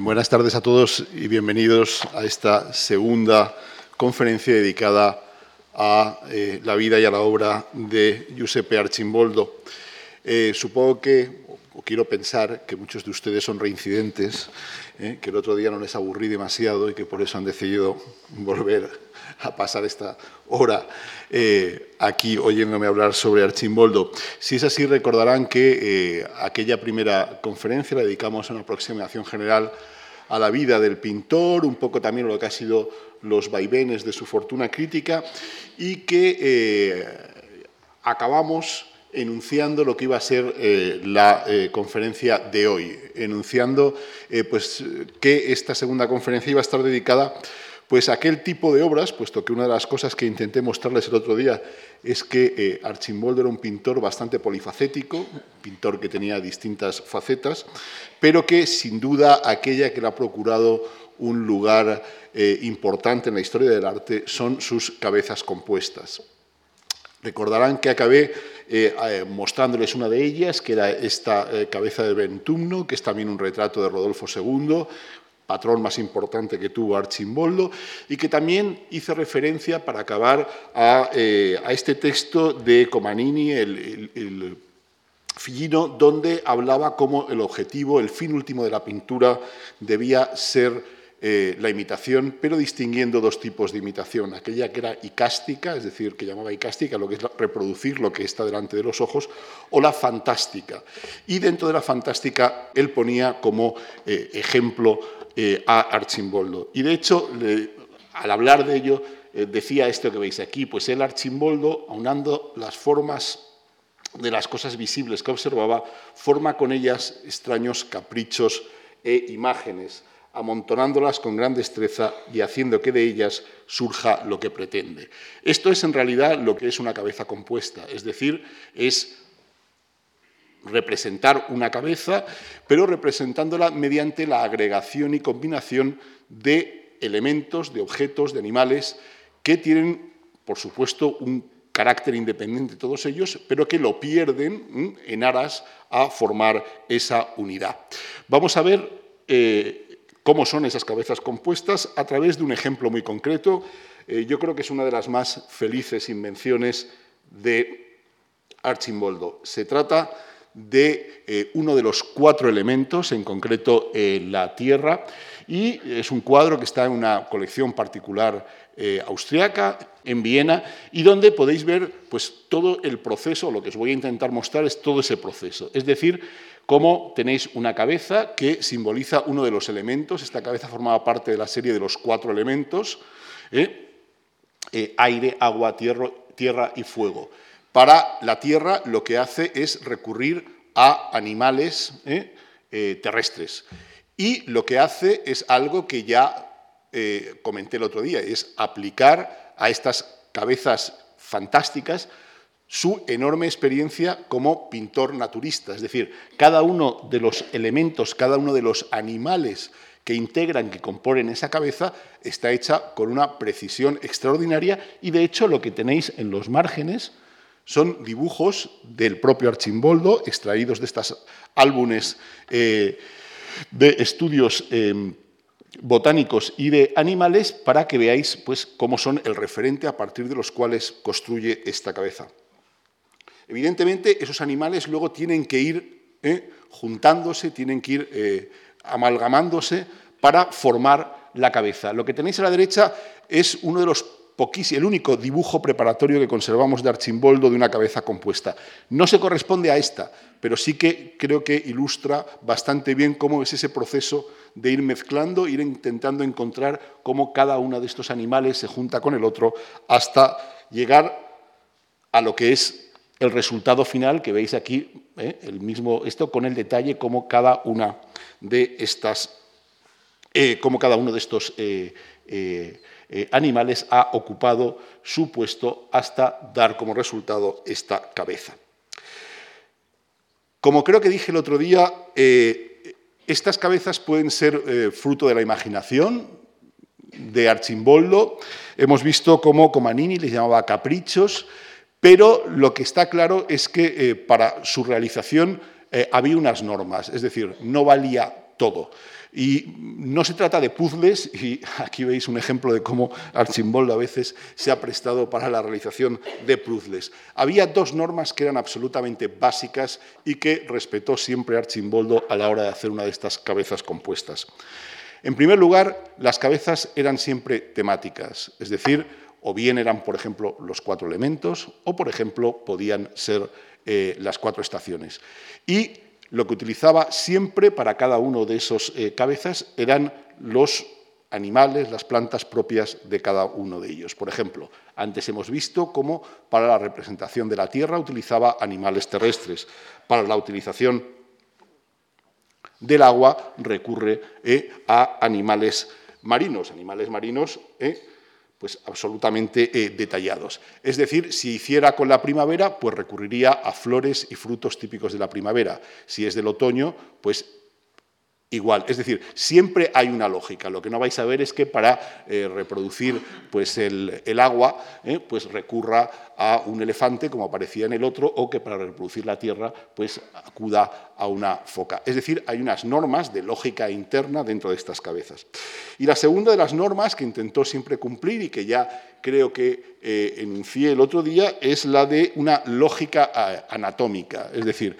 Buenas tardes a todos y bienvenidos a esta segunda conferencia dedicada a eh, la vida y a la obra de Giuseppe Archimboldo. Eh, supongo que, o quiero pensar, que muchos de ustedes son reincidentes, eh, que el otro día no les aburrí demasiado y que por eso han decidido volver a pasar esta hora aquí oyéndome hablar sobre Archimboldo. Si es así, recordarán que aquella primera conferencia la dedicamos a una aproximación general a la vida del pintor, un poco también lo que ha sido los vaivenes de su fortuna crítica y que eh, acabamos enunciando lo que iba a ser eh, la eh, conferencia de hoy, enunciando pues, que esta segunda conferencia iba a estar dedicada pues aquel tipo de obras, puesto que una de las cosas que intenté mostrarles el otro día es que eh, Archimboldo era un pintor bastante polifacético, pintor que tenía distintas facetas, pero que sin duda aquella que le ha procurado un lugar eh, importante en la historia del arte son sus cabezas compuestas. Recordarán que acabé eh, mostrándoles una de ellas, que era esta cabeza de Bentumno, que es también un retrato de Rodolfo II, patrón más importante que tuvo Archimboldo, y que también hice referencia para acabar a, eh, este texto de Comanini, el, el, Fillino, donde hablaba cómo el objetivo, el fin último de la pintura debía ser eh, la imitación, pero distinguiendo dos tipos de imitación, aquella que era icástica, es decir, que llamaba icástica, lo que es reproducir lo que está delante de los ojos, o la fantástica. Y dentro de la fantástica él ponía como eh, ejemplo eh, a Archimboldo. Y de hecho, al hablar de ello, decía esto que veis aquí, pues el Archimboldo, aunando las formas de las cosas visibles que observaba, forma con ellas extraños caprichos e imágenes, amontonándolas con gran destreza y haciendo que de ellas surja lo que pretende. Esto es en realidad lo que es una cabeza compuesta, es decir, es representar una cabeza, pero representándola mediante la agregación y combinación de elementos, de objetos, de animales, que tienen, por supuesto, un carácter independiente todos ellos, pero que lo pierden en aras a formar esa unidad. Vamos a ver eh, cómo son esas cabezas compuestas a través de un ejemplo muy concreto. Eh, yo creo que es una de las más felices invenciones de Archimboldo. Se trata de eh, uno de los cuatro elementos, en concreto la Tierra, y es un cuadro que está en una colección particular eh, austriaca, en Viena, y donde podéis ver pues, todo el proceso, lo que os voy a intentar mostrar es todo ese proceso. Es decir, cómo tenéis una cabeza que simboliza uno de los elementos, esta cabeza formaba parte de la serie de los cuatro elementos, aire, agua, tierra y fuego. Para la Tierra lo que hace es recurrir a animales ¿eh? Eh, terrestres. Y lo que hace es algo que ya eh, comenté el otro día, es aplicar a estas cabezas fantásticas su enorme experiencia como pintor naturista. Es decir, cada uno de los elementos, cada uno de los animales que integran, que componen esa cabeza, está hecha con una precisión extraordinaria y de hecho lo que tenéis en los márgenes son dibujos del propio Archimboldo, extraídos de estos álbumes eh, de estudios eh, botánicos y de animales, para que veáis pues, cómo son el referente a partir de los cuales construye esta cabeza. Evidentemente, esos animales luego tienen que ir eh, juntándose, tienen que ir amalgamándose para formar la cabeza. Lo que tenéis a la derecha es uno de los el único dibujo preparatorio que conservamos de Archimboldo de una cabeza compuesta. No se corresponde a esta, pero sí que creo que ilustra bastante bien cómo es ese proceso de ir mezclando, ir intentando encontrar cómo cada uno de estos animales se junta con el otro hasta llegar a lo que es el resultado final que veis aquí, ¿eh? el mismo, esto con el detalle cómo cada una de estas, eh, cada uno de estos eh, animales ha ocupado su puesto hasta dar como resultado esta cabeza. Como creo que dije el otro día, estas cabezas pueden ser fruto de la imaginación de Archimboldo. Hemos visto cómo Comanini les llamaba caprichos, pero lo que está claro es que para su realización había unas normas, es decir, no valía todo. Y no se trata de puzzles, y aquí veis un ejemplo de cómo Archimboldo a veces se ha prestado para la realización de puzzles. Había dos normas que eran absolutamente básicas y que respetó siempre Archimboldo a la hora de hacer una de estas cabezas compuestas. En primer lugar, las cabezas eran siempre temáticas, es decir, o bien eran, por ejemplo, los cuatro elementos, o, por ejemplo, podían ser eh, las cuatro estaciones. Y lo que utilizaba siempre para cada uno de esos eh, cabezas eran los animales, las plantas propias de cada uno de ellos. Por ejemplo, antes hemos visto cómo para la representación de la Tierra utilizaba animales terrestres, para la utilización del agua recurre eh, a animales marinos, animales marinos pues absolutamente eh, detallados. Es decir, si hiciera con la primavera, pues recurriría a flores y frutos típicos de la primavera. Si es del otoño, pues igual. Es decir, siempre hay una lógica. Lo que no vais a ver es que para eh, reproducir pues, el, agua, eh, pues recurra a un elefante, como aparecía en el otro, o que para reproducir la tierra, pues acuda a una foca. Es decir, hay unas normas de lógica interna dentro de estas cabezas. Y la segunda de las normas que intentó siempre cumplir y que ya creo que eh, enuncié el otro día es la de una lógica anatómica. Es decir,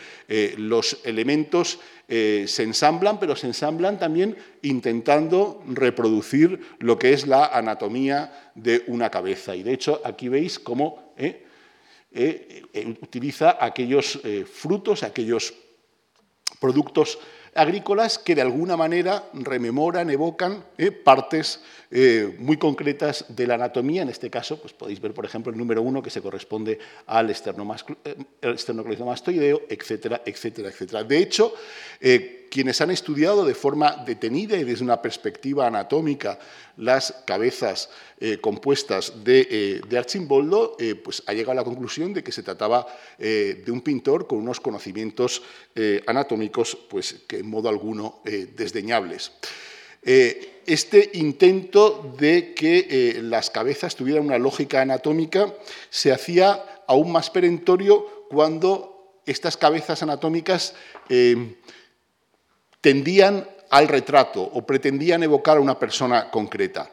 los elementos eh, se ensamblan, pero se ensamblan también intentando reproducir lo que es la anatomía de una cabeza. Y de hecho, aquí veis cómo eh, eh, utiliza aquellos frutos, aquellos productos agrícolas que de alguna manera rememoran, evocan partes eh, muy concretas de la anatomía. En este caso, pues podéis ver, por ejemplo, el número uno que se corresponde al eh, esternocleidomastoideo, etcétera, etcétera, etcétera. De hecho, eh, quienes han estudiado de forma detenida y desde una perspectiva anatómica las cabezas compuestas de, Archimboldo, pues ha llegado a la conclusión de que se trataba de un pintor con unos conocimientos anatómicos pues, que en modo alguno desdeñables. Eh, este intento de que eh, las cabezas tuvieran una lógica anatómica se hacía aún más perentorio cuando estas cabezas anatómicas eh, tendían al retrato o pretendían evocar a una persona concreta.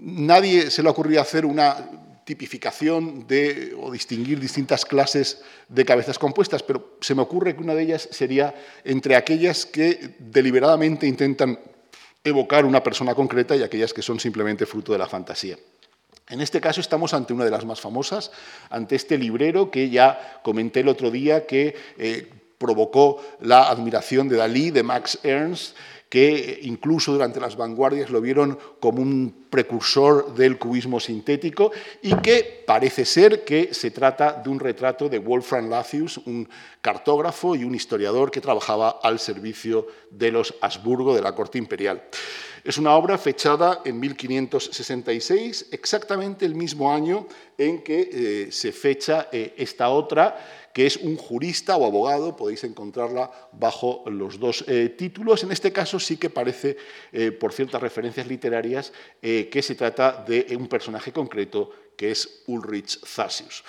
nadie se le ocurría hacer una tipificación de, o distinguir distintas clases de cabezas compuestas, pero se me ocurre que una de ellas sería entre aquellas que deliberadamente intentan evocar una persona concreta y aquellas que son simplemente fruto de la fantasía. En este caso estamos ante una de las más famosas, ante este librero que ya comenté el otro día que eh, provocó la admiración de Dalí, de Max Ernst, que incluso durante las vanguardias lo vieron como un precursor del cubismo sintético y que parece ser que se trata de un retrato de Wolfram Lathius, un cartógrafo y un historiador que trabajaba al servicio de los Habsburgo de la corte imperial. Es una obra fechada en 1566, exactamente el mismo año en que eh, se fecha eh, esta otra que es un jurista o abogado, podéis encontrarla bajo los dos eh, títulos. En este caso sí que parece, por ciertas referencias literarias, que se trata de un personaje concreto que es Ulrich Zasius.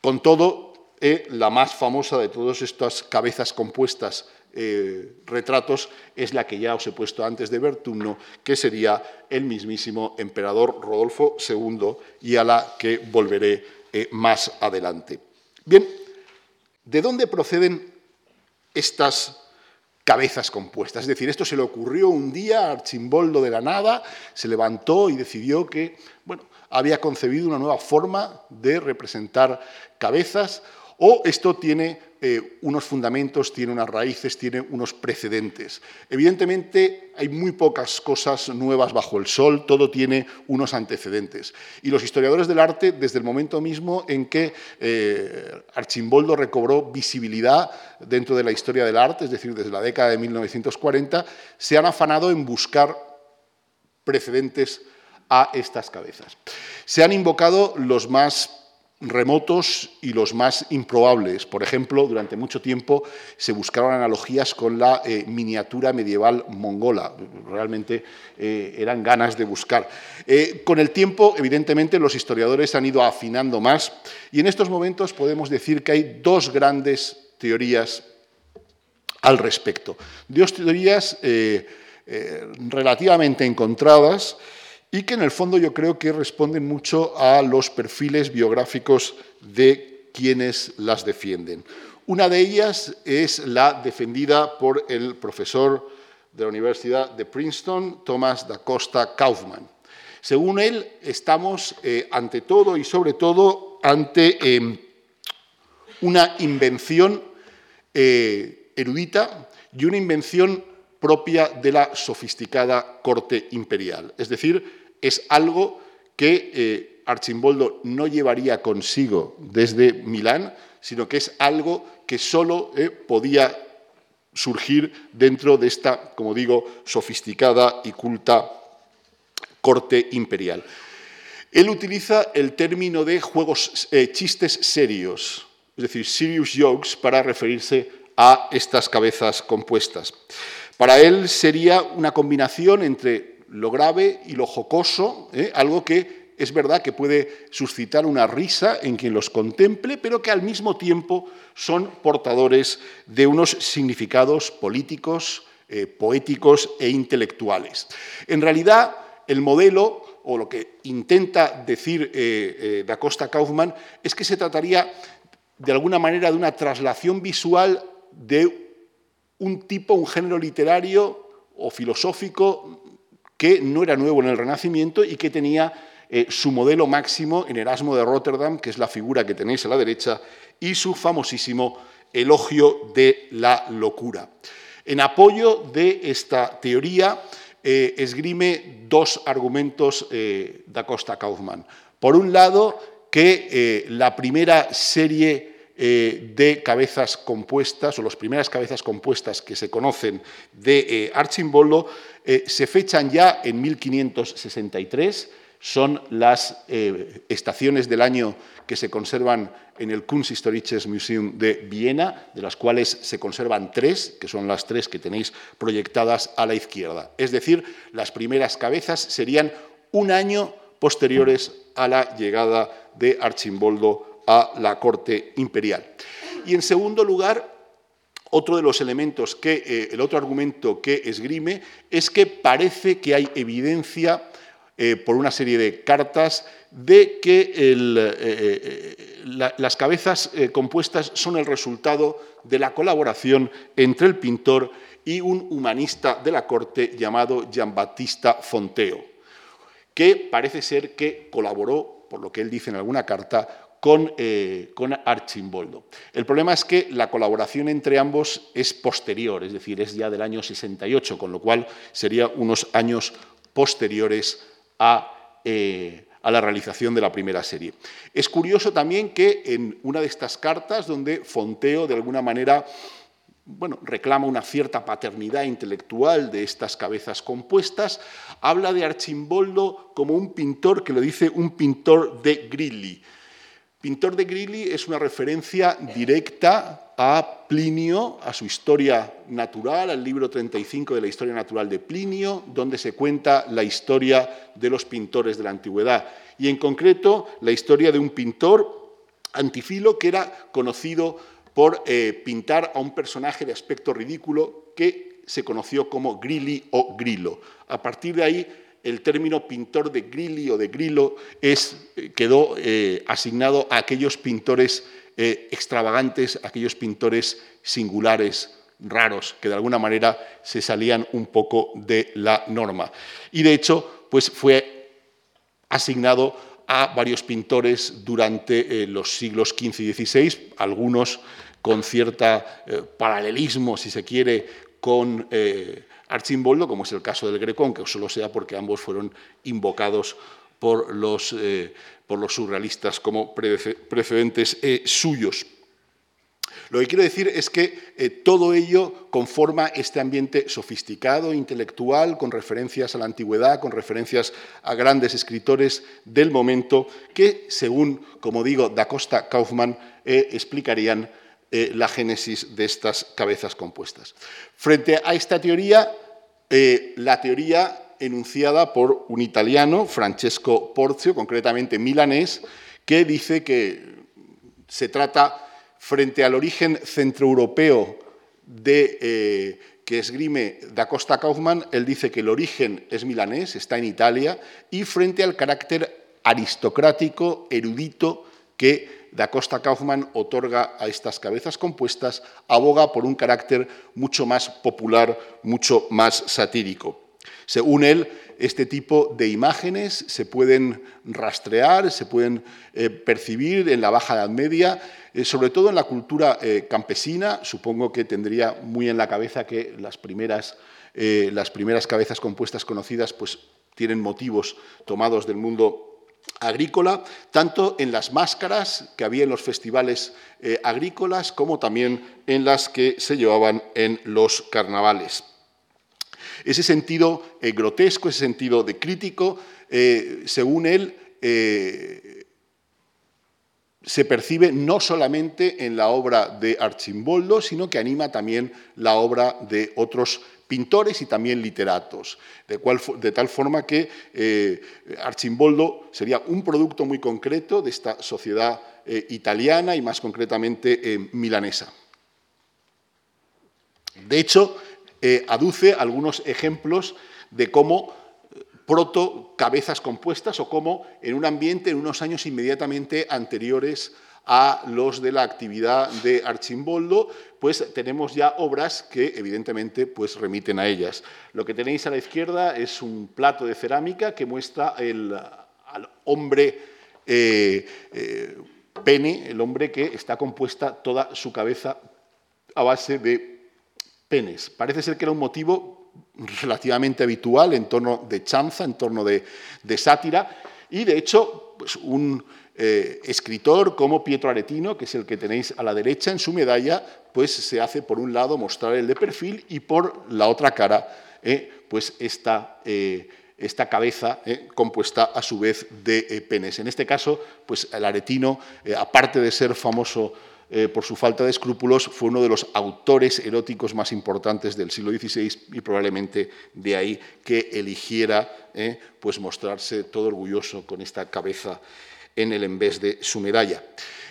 Con todo, la más famosa de todas estas cabezas compuestas retratos es la que ya os he puesto antes de Bertumno, que sería el mismísimo emperador Rodolfo II y a la que volveré más adelante. Bien, ¿De dónde proceden estas cabezas compuestas? Es decir, esto se le ocurrió un día a Archimboldo de la nada, se levantó y decidió que bueno, había concebido una nueva forma de representar cabezas o esto tiene eh, unos fundamentos, tiene unas raíces, tiene unos precedentes. Evidentemente hay muy pocas cosas nuevas bajo el sol, todo tiene unos antecedentes. Y los historiadores del arte, desde el momento mismo en que eh, Archimboldo recobró visibilidad dentro de la historia del arte, es decir, desde la década de 1940, se han afanado en buscar precedentes a estas cabezas. Se han invocado los más remotos y los más improbables. Por ejemplo, durante mucho tiempo se buscaron analogías con la eh, miniatura medieval mongola. Realmente eh, eran ganas de buscar. Eh, con el tiempo, evidentemente, los historiadores han ido afinando más y en estos momentos podemos decir que hay dos grandes teorías al respecto. Dos teorías relativamente encontradas y que en el fondo yo creo que responden mucho a los perfiles biográficos de quienes las defienden. Una de ellas es la defendida por el profesor de la Universidad de Princeton, Thomas da Costa Kaufman. Según él, estamos eh, ante todo y sobre todo ante em, una invención eh, erudita y una invención propia de la sofisticada corte imperial. Es decir, es algo que eh, Archimboldo no llevaría consigo desde Milán, sino que es algo que solo eh, podía surgir dentro de esta, como digo, sofisticada y culta corte imperial. Él utiliza el término de juegos, eh, chistes serios, es decir, serious jokes, para referirse a estas cabezas compuestas. Para él sería una combinación entre lo grave y lo jocoso, ¿eh? algo que es verdad que puede suscitar una risa en quien los contemple, pero que al mismo tiempo son portadores de unos significados políticos, eh, poéticos e intelectuales. En realidad, el modelo, o lo que intenta decir eh, Da Costa Kaufmann, es que se trataría de alguna manera de una traslación visual de un tipo, un género literario o filosófico que no era nuevo en el Renacimiento y que tenía eh, su modelo máximo en Erasmo de Rotterdam, que es la figura que tenéis a la derecha, y su famosísimo elogio de la locura. En apoyo de esta teoría, eh, esgrime dos argumentos eh, da Costa Kaufmann. Por un lado, que la primera serie eh, de cabezas compuestas, o las primeras cabezas compuestas que se conocen de eh, Archimboldo, eh, se fechan ya en 1563, son las estaciones del año que se conservan en el Kunsthistorisches Museum de Viena, de las cuales se conservan tres, que son las tres que tenéis proyectadas a la izquierda. Es decir, las primeras cabezas serían un año posteriores a la llegada de Archimboldo a la corte imperial. Y en segundo lugar, otro de los elementos que, eh, el otro argumento que esgrime es que parece que hay evidencia eh, por una serie de cartas de que eh, las cabezas compuestas son el resultado de la colaboración entre el pintor y un humanista de la corte llamado Giambattista Fonteo, que parece ser que colaboró, por lo que él dice en alguna carta, eh, con, Archimboldo. El problema es que la colaboración entre ambos es posterior, es decir, es ya del año 68, con lo cual sería unos años posteriores a, eh, a la realización de la primera serie. Es curioso también que en una de estas cartas, donde Fonteo de alguna manera bueno, reclama una cierta paternidad intelectual de estas cabezas compuestas, habla de Archimboldo como un pintor que lo dice un pintor de Grilli. Pintor de Grilli es una referencia directa a Plinio, a su historia natural, al libro 35 de la historia natural de Plinio, donde se cuenta la historia de los pintores de la antigüedad. Y en concreto, la historia de un pintor, Antifilo, que era conocido por eh, pintar a un personaje de aspecto ridículo que se conoció como Grilli o Grillo. A partir de ahí, el término pintor de Grilli o de Grillo es, eh, quedó eh, asignado a aquellos pintores eh, extravagantes, aquellos pintores singulares, raros, que de alguna manera se salían un poco de la norma. Y de hecho, pues fue asignado a varios pintores durante los siglos XV y XVI, algunos con cierta paralelismo, si se quiere, con Archimboldo, como es el caso del Greco, aunque solo sea porque ambos fueron invocados por los, eh, por los surrealistas como precedentes eh, suyos. Lo que quiero decir es que eh, todo ello conforma este ambiente sofisticado, intelectual, con referencias a la antigüedad, con referencias a grandes escritores del momento, que, según, como digo, Da Costa Kaufmann, explicarían eh, la génesis de estas cabezas compuestas. Frente a esta teoría, eh, la teoría enunciada por un italiano, Francesco Porzio, concretamente milanés, que dice que se trata, frente al origen centroeuropeo de, que esgrime Da Costa Kaufmann, él dice que el origen es milanés, está en Italia, y frente al carácter aristocrático, erudito, que Da Costa Kaufmann otorga a estas cabezas compuestas, aboga por un carácter mucho más popular, mucho más satírico. Según él, este tipo de imágenes se pueden rastrear, se pueden eh, percibir en la Baja Edad Media, eh, sobre todo en la cultura eh, campesina. Supongo que tendría muy en la cabeza que las primeras, las primeras cabezas compuestas conocidas pues, tienen motivos tomados del mundo agrícola, tanto en las máscaras que había en los festivales eh, agrícolas como también en las que se llevaban en los carnavales. Ese sentido eh, grotesco, ese sentido de crítico, eh, según él, se percibe no solamente en la obra de Archimboldo, sino que anima también la obra de otros pintores y también literatos, de, tal forma que eh, Archimboldo sería un producto muy concreto de esta sociedad eh, italiana y más concretamente eh, milanesa. De hecho, aduce algunos ejemplos de cómo proto cabezas compuestas o cómo en un ambiente en unos años inmediatamente anteriores a los de la actividad de Archimboldo, pues tenemos ya obras que evidentemente pues remiten a ellas. Lo que tenéis a la izquierda es un plato de cerámica que muestra al hombre eh, eh, pene, el hombre que está compuesta toda su cabeza a base de penes. Parece ser que era un motivo relativamente habitual en torno de chanza, en torno de, sátira, y de hecho pues un eh, escritor como Pietro Aretino, que es el que tenéis a la derecha en su medalla, pues se hace por un lado mostrar el de perfil y por la otra cara, eh, pues esta, eh, esta cabeza compuesta a su vez de penes. En este caso, pues el Aretino, aparte de ser famoso por su falta de escrúpulos, fue uno de los autores eróticos más importantes del siglo XVI y probablemente de ahí que eligiera pues mostrarse todo orgulloso con esta cabeza en el vez de su medalla.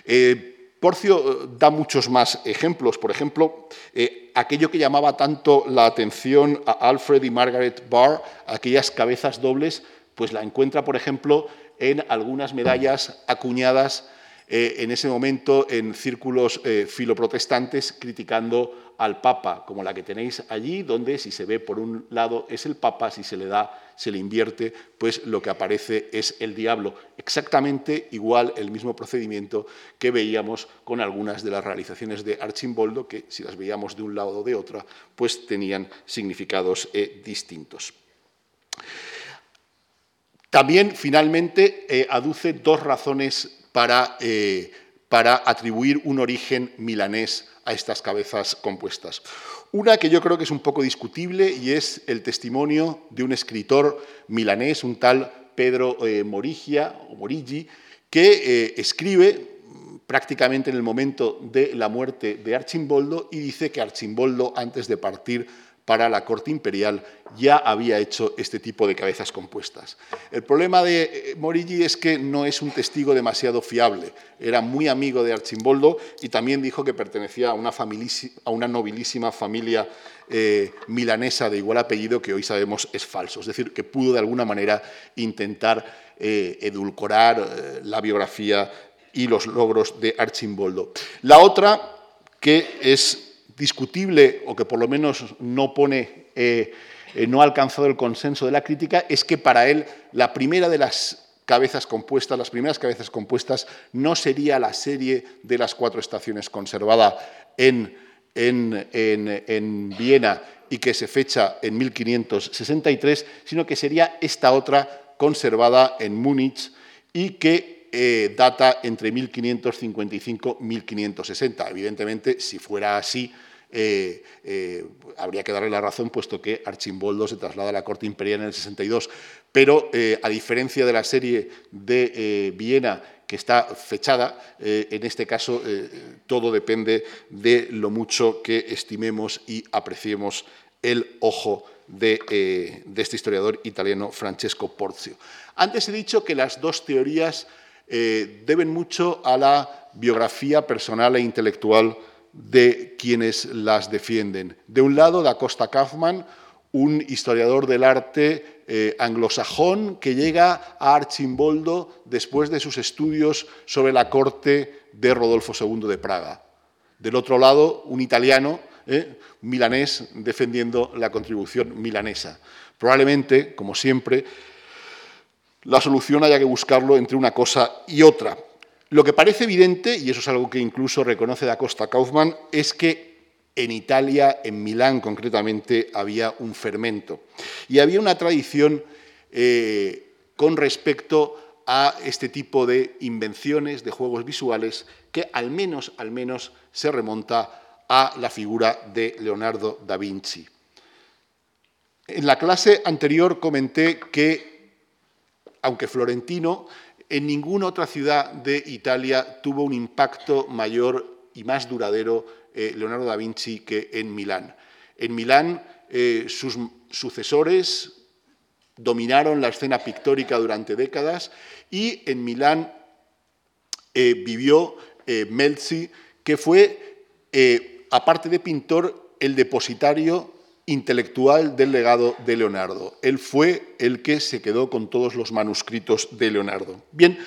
Eh, Porcio eh, da muchos más ejemplos. Por ejemplo, eh, aquello que llamaba tanto la atención a Alfred y Margaret Barr, aquellas cabezas dobles, pues la encuentra, por ejemplo, en algunas medallas acuñadas en ese momento en círculos filoprotestantes criticando al Papa, como la que tenéis allí, donde si se ve por un lado es el Papa, si se le da, se le invierte, pues lo que aparece es el diablo. Exactamente igual el mismo procedimiento que veíamos con algunas de las realizaciones de Archimboldo, que si las veíamos de un lado o de otro, pues tenían significados eh, distintos. También, finalmente, eh, aduce dos razones para, eh, para atribuir un origen milanés a estas cabezas compuestas. Una que yo creo que es un poco discutible y es el testimonio de un escritor milanés, un tal Pedro eh, Morigia, o Morigi, que eh, escribe prácticamente en el momento de la muerte de Archimboldo y dice que Archimboldo, antes de partir, para la corte imperial ya había hecho este tipo de cabezas compuestas. El problema de eh, Morigi es que no es un testigo demasiado fiable. Era muy amigo de Archimboldo y también dijo que pertenecía a una, nobilísima familia eh, milanesa de igual apellido que hoy sabemos es falso. Es decir, que pudo de alguna manera intentar eh, edulcorar la biografía y los logros de Archimboldo. La otra, que es discutible o que por lo menos no pone, eh, eh, no ha alcanzado el consenso de la crítica, es que para él la primera de las cabezas compuestas, las primeras cabezas compuestas, no sería la serie de las cuatro estaciones conservada en, en, en Viena y que se fecha en 1563, sino que sería esta otra conservada en Múnich y que eh, data entre 1555 y 1560. Evidentemente, si fuera así, eh, eh, habría que darle la razón, puesto que Archimboldo se traslada a la corte imperial en el 62. Pero, a diferencia de la serie de Viena, que está fechada, en este caso todo depende de lo mucho que estimemos y apreciemos el ojo de, este historiador italiano Francesco Porzio. Antes he dicho que las dos teorías deben mucho a la biografía personal e intelectual de quienes las defienden. De un lado, Da Costa Kaufman, un historiador del arte eh, anglosajón que llega a Archimboldo después de sus estudios sobre la corte de Rodolfo II de Praga. Del otro lado, un italiano, eh, milanés, defendiendo la contribución milanesa. Probablemente, como siempre, la solución haya que buscarlo entre una cosa y otra. Lo que parece evidente, y eso es algo que incluso reconoce Da Costa Kaufmann, es que en Italia, en Milán concretamente, había un fermento. Y había una tradición eh, con respecto a este tipo de invenciones, de juegos visuales, que al menos, al menos se remonta a la figura de Leonardo da Vinci. En la clase anterior comenté que, aunque florentino, en ninguna otra ciudad de Italia tuvo un impacto mayor y más duradero eh, Leonardo da Vinci que en Milán. En Milán eh, sus sucesores dominaron la escena pictórica durante décadas y en Milán eh, vivió Melzi, que fue, aparte de pintor, el depositario intelectual del legado de Leonardo. Él fue el que se quedó con todos los manuscritos de Leonardo. Bien,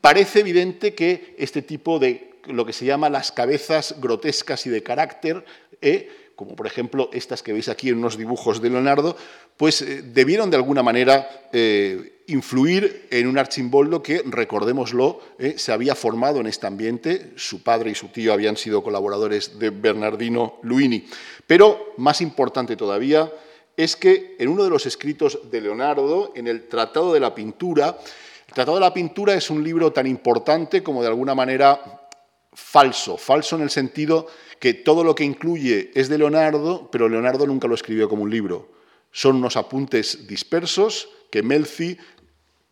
parece evidente que este tipo de lo que se llama las cabezas grotescas y de carácter, eh, como por ejemplo estas que veis aquí en unos dibujos de Leonardo, pues eh, debieron de alguna manera eh, influir en un archimboldo que, recordémoslo, se había formado en este ambiente. Su padre y su tío habían sido colaboradores de Bernardino Luini. Pero, más importante todavía, es que en uno de los escritos de Leonardo, en el Tratado de la Pintura, el Tratado de la Pintura es un libro tan importante como de alguna manera falso, falso en el sentido que todo lo que incluye es de Leonardo, pero Leonardo nunca lo escribió como un libro. Son unos apuntes dispersos que Melzi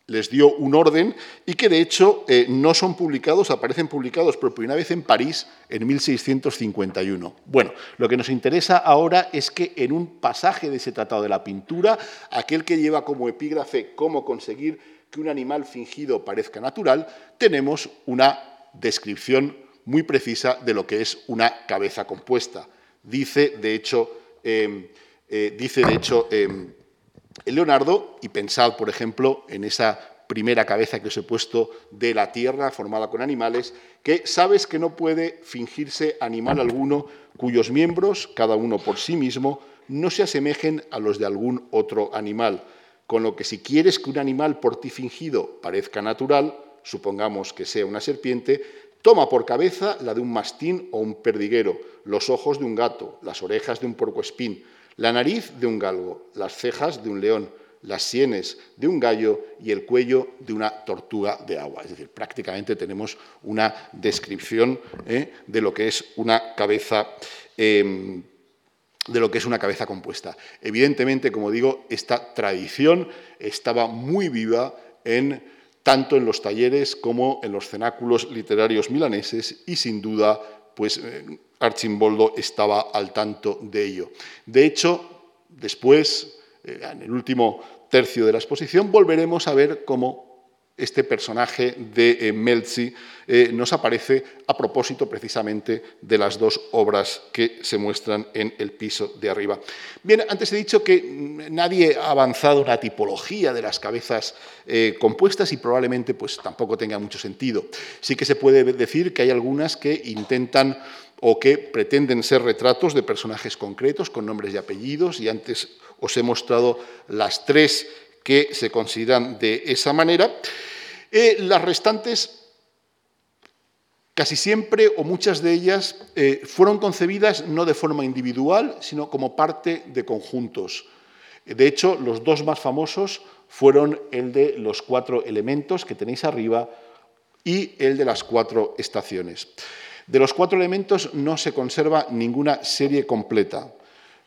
les dio un orden y que de hecho eh, no son publicados, aparecen publicados por primera vez en París en 1651. Bueno, lo que nos interesa ahora es que en un pasaje de ese tratado de la pintura, aquel que lleva como epígrafe cómo conseguir que un animal fingido parezca natural, tenemos una descripción muy precisa de lo que es una cabeza compuesta. Dice, de hecho, em, eh, dice, de hecho em, Leonardo, y pensad, por ejemplo, en esa primera cabeza que os he puesto de la Tierra formada con animales, que sabes que no puede fingirse animal alguno cuyos miembros, cada uno por sí mismo, no se asemejen a los de algún otro animal. Con lo que si quieres que un animal por ti fingido parezca natural, supongamos que sea una serpiente, Toma por cabeza la de un mastín o un perdiguero, los ojos de un gato, las orejas de un puercoespín, la nariz de un galgo, las cejas de un león, las sienes de un gallo y el cuello de una tortuga de agua. Es decir, prácticamente tenemos una descripción ¿eh? de lo que es una cabeza. Em, de lo que es una cabeza compuesta. Evidentemente, como digo, esta tradición estaba muy viva en tanto en los talleres como en los cenáculos literarios milaneses y sin duda pues eh, Archimboldo estaba al tanto de ello. De hecho, después, eh, en el último tercio de la exposición, volveremos a ver cómo este personaje de eh, Melzi eh, nos aparece a propósito precisamente de las dos obras que se muestran en el piso de arriba. Bien, antes he dicho que nadie ha avanzado una tipología de las cabezas eh, compuestas y probablemente pues, tampoco tenga mucho sentido. Sí que se puede decir que hay algunas que intentan o que pretenden ser retratos de personajes concretos con nombres y apellidos, y antes os he mostrado las tres que se consideran de esa manera. Eh, las restantes, casi siempre o muchas de ellas, eh, fueron concebidas no de forma individual, sino como parte de conjuntos. De hecho, los dos más famosos fueron el de los cuatro elementos que tenéis arriba y el de las cuatro estaciones. De los cuatro elementos no se conserva ninguna serie completa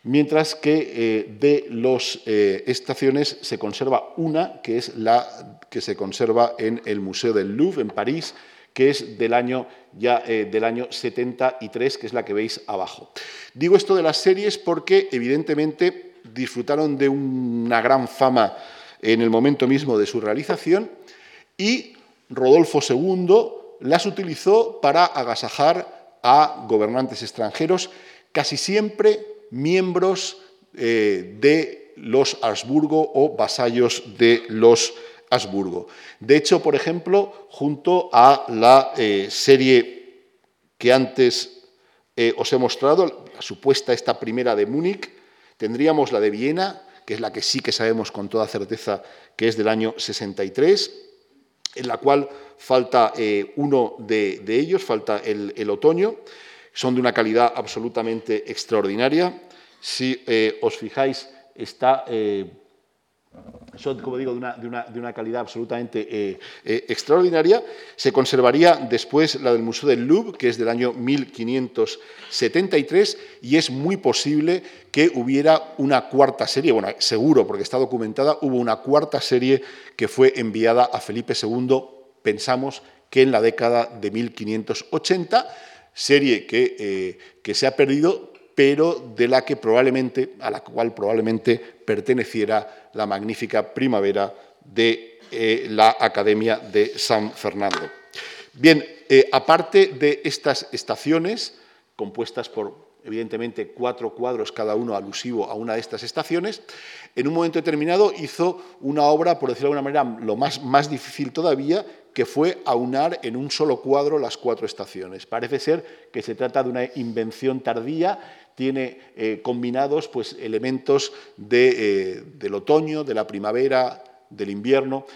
mientras que eh, de las eh, estaciones se conserva una, que es la que se conserva en el Museo del Louvre, en París, que es del año, ya, eh, del año 73, que es la que veis abajo. Digo esto de las series porque, evidentemente, disfrutaron de una gran fama en el momento mismo de su realización y Rodolfo II las utilizó para agasajar a gobernantes extranjeros, casi siempre miembros eh, de los Habsburgo o vasallos de los Habsburgo. De hecho, por ejemplo, junto a la eh, serie que antes eh, os he mostrado, la supuesta esta primera de Múnich, tendríamos la de Viena, que es la que sí que sabemos con toda certeza que es del año 63, en la cual falta uno de, ellos, falta el, otoño, son de una calidad absolutamente extraordinaria. Si os fijáis, está son, como digo, de una, calidad absolutamente eh, eh, extraordinaria. Se conservaría después la del Museo del Louvre, que es del año 1573, y es muy posible que hubiera una cuarta serie, bueno, seguro, porque está documentada, hubo una cuarta serie que fue enviada a Felipe II, pensamos que en la década de 1580, serie que, eh, que se ha perdido pero de la que probablemente, a la cual probablemente perteneciera la magnífica primavera de eh, la Academia de San Fernando. Bien, eh, aparte de estas estaciones, compuestas por evidentemente cuatro cuadros, cada uno alusivo a una de estas estaciones, en un momento determinado hizo una obra, por decirlo de alguna manera, lo más, más difícil todavía, que fue aunar en un solo cuadro las cuatro estaciones. Parece ser que se trata de una invención tardía tiene eh, combinados pues, elementos eh, del otoño, de la primavera, del invierno,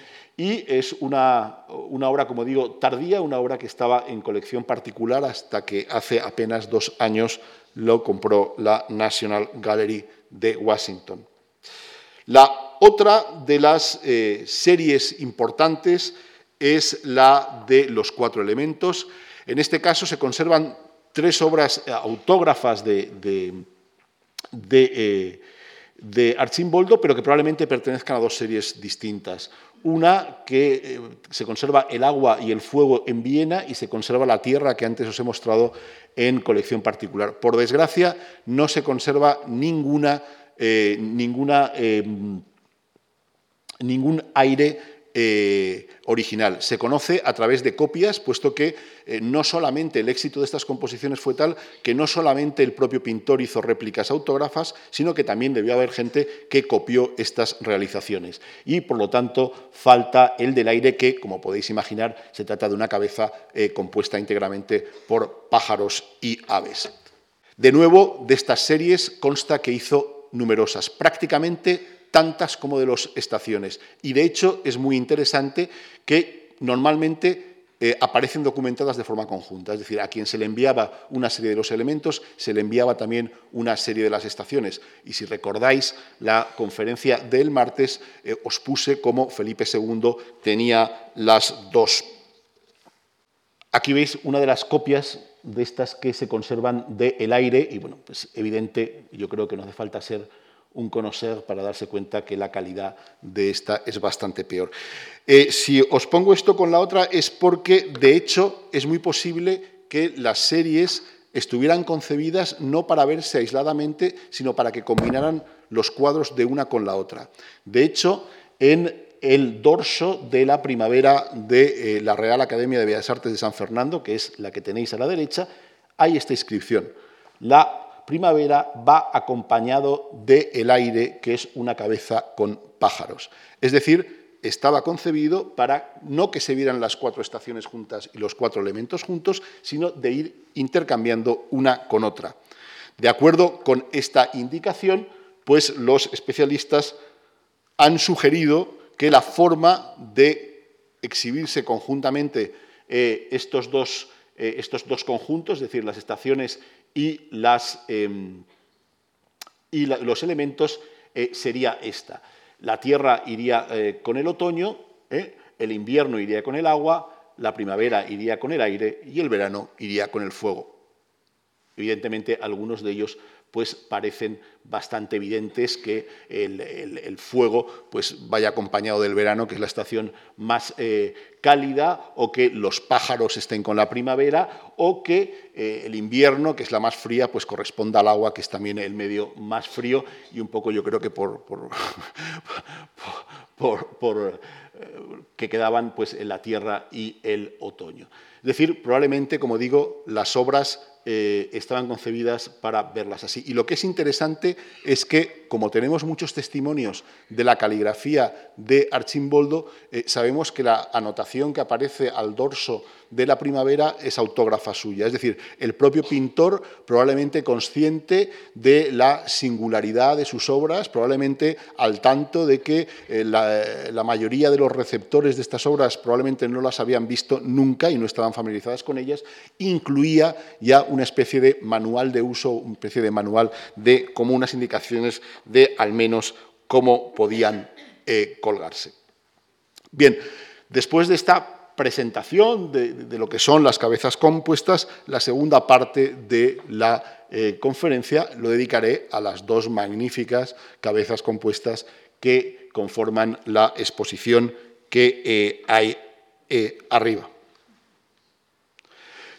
y es una, obra, como digo, tardía, una obra que estaba en colección particular hasta que hace apenas dos años lo compró la National Gallery de Washington. La otra de las eh, series importantes es la de los cuatro elementos. En este caso se conservan tres obras eh, autógrafas de, eh, Archimboldo, pero que probablemente pertenezcan a dos series distintas. Una que eh, se conserva el agua y el fuego en Viena y se conserva la tierra que antes os he mostrado en colección particular. Por desgracia, no se conserva ninguna, ninguna, ningún aire eh, original. Se conoce a través de copias, puesto que eh, no solamente el éxito de estas composiciones fue tal que no solamente el propio pintor hizo réplicas autógrafas, sino que también debió haber gente que copió estas realizaciones. Y, por lo tanto, falta el del aire que, como podéis imaginar, se trata de una cabeza eh, compuesta íntegramente por pájaros y aves. De nuevo, de estas series consta que hizo numerosas, prácticamente tantas como de las estaciones. Y de hecho es muy interesante que normalmente eh, aparecen documentadas de forma conjunta. Es decir, a quien se le enviaba una serie de los elementos, se le enviaba también una serie de las estaciones. Y si recordáis la conferencia del martes, eh, os puse cómo Felipe II tenía las dos. Aquí veis una de las copias de estas que se conservan del aire, y bueno, pues evidente, yo creo que no hace falta ser un conocer para darse cuenta que la calidad de esta es bastante peor. Eh, si os pongo esto con la otra es porque, de hecho, es muy posible que las series estuvieran concebidas no para verse aisladamente, sino para que combinaran los cuadros de una con la otra. De hecho, en el dorso de la primavera de eh, la Real Academia de Bellas Artes de San Fernando, que es la que tenéis a la derecha, hay esta inscripción. La primavera va acompañado del el aire, que es una cabeza con pájaros. Es decir, estaba concebido para no que se vieran las cuatro estaciones juntas y los cuatro elementos juntos, sino de ir intercambiando una con otra. De acuerdo con esta indicación, pues los especialistas han sugerido que la forma de exhibirse conjuntamente eh, estos, dos, eh, estos dos conjuntos, es decir, las estaciones y, las, em, y los elementos eh, sería esta. La tierra iría eh, con el otoño, eh, el invierno iría con el agua, la primavera iría con el aire y el verano iría con el fuego. Evidentemente, algunos de ellos pues parecen bastante evidentes que el, fuego pues vaya acompañado del verano, que es la estación más eh, cálida, o que los pájaros estén con la primavera, o que eh, el invierno, que es la más fría, pues corresponda al agua, que es también el medio más frío, y un poco yo creo que por, por, por, eh, que quedaban pues en la tierra y el otoño. Es decir, probablemente, como digo, las obras eh, estaban concebidas para verlas así. Y lo que es interesante es que, como tenemos muchos testimonios de la caligrafía de Archimboldo, eh, sabemos que la anotación que aparece al dorso de la primavera es autógrafa suya, es decir, el propio pintor probablemente consciente de la singularidad de sus obras, probablemente al tanto de que eh, la, mayoría de los receptores de estas obras probablemente no las habían visto nunca y no estaban familiarizadas con ellas, incluía ya una especie de manual de uso, una especie de manual de como unas indicaciones de al menos cómo podían eh, colgarse. Bien, después de esta presentación de, lo que son las cabezas compuestas, la segunda parte de la eh, conferencia lo dedicaré a las dos magníficas cabezas compuestas que conforman la exposición que eh, hay arriba.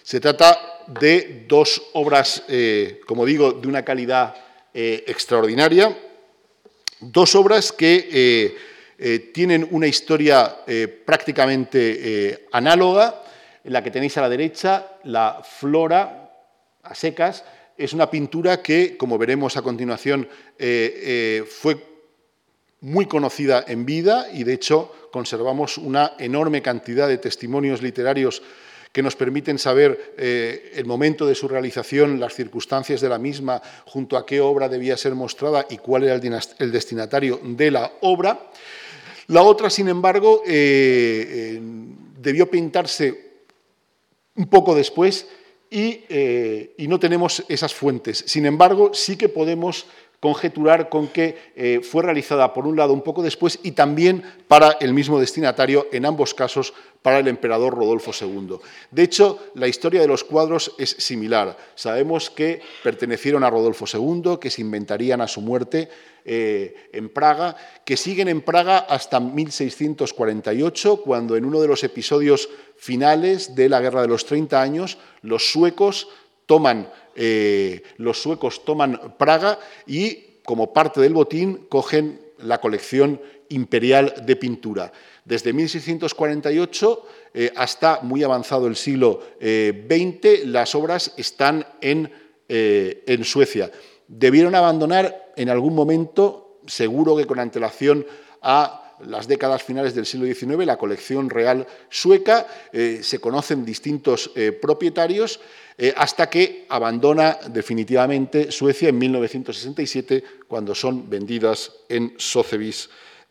Se trata de dos obras, como digo, de una calidad extraordinaria, dos obras que eh, tienen una historia eh, prácticamente eh, análoga, en la que tenéis a la derecha la flora a secas. Es una pintura que, como veremos a continuación, fue muy conocida en vida y, de hecho, conservamos una enorme cantidad de testimonios literarios que nos permiten saber el momento de su realización, las circunstancias de la misma, junto a qué obra debía ser mostrada y cuál era el destinatario de la obra. La otra, sin embargo, eh, eh, debió pintarse un poco después eh, y, no tenemos esas fuentes. Sin embargo, sí que podemos conjeturar con que fue realizada por un lado un poco después y también para el mismo destinatario, en ambos casos para el emperador Rodolfo II. De hecho, la historia de los cuadros es similar. Sabemos que pertenecieron a Rodolfo II, que se inventarían a su muerte eh, en Praga, que siguen en Praga hasta 1648, cuando en uno de los episodios finales de la Guerra de los 30 años, los suecos toman, eh, los suecos toman Praga y, como parte del botín, cogen la colección imperial de pintura. Desde 1648 eh, hasta muy avanzado el siglo XX, las obras están en, en Suecia debieron abandonar en algún momento, seguro que con antelación a las décadas finales del siglo XIX, la colección real sueca, eh, se conocen distintos eh, propietarios, eh, hasta que abandona definitivamente Suecia en 1967, cuando son vendidas en Sotheby's,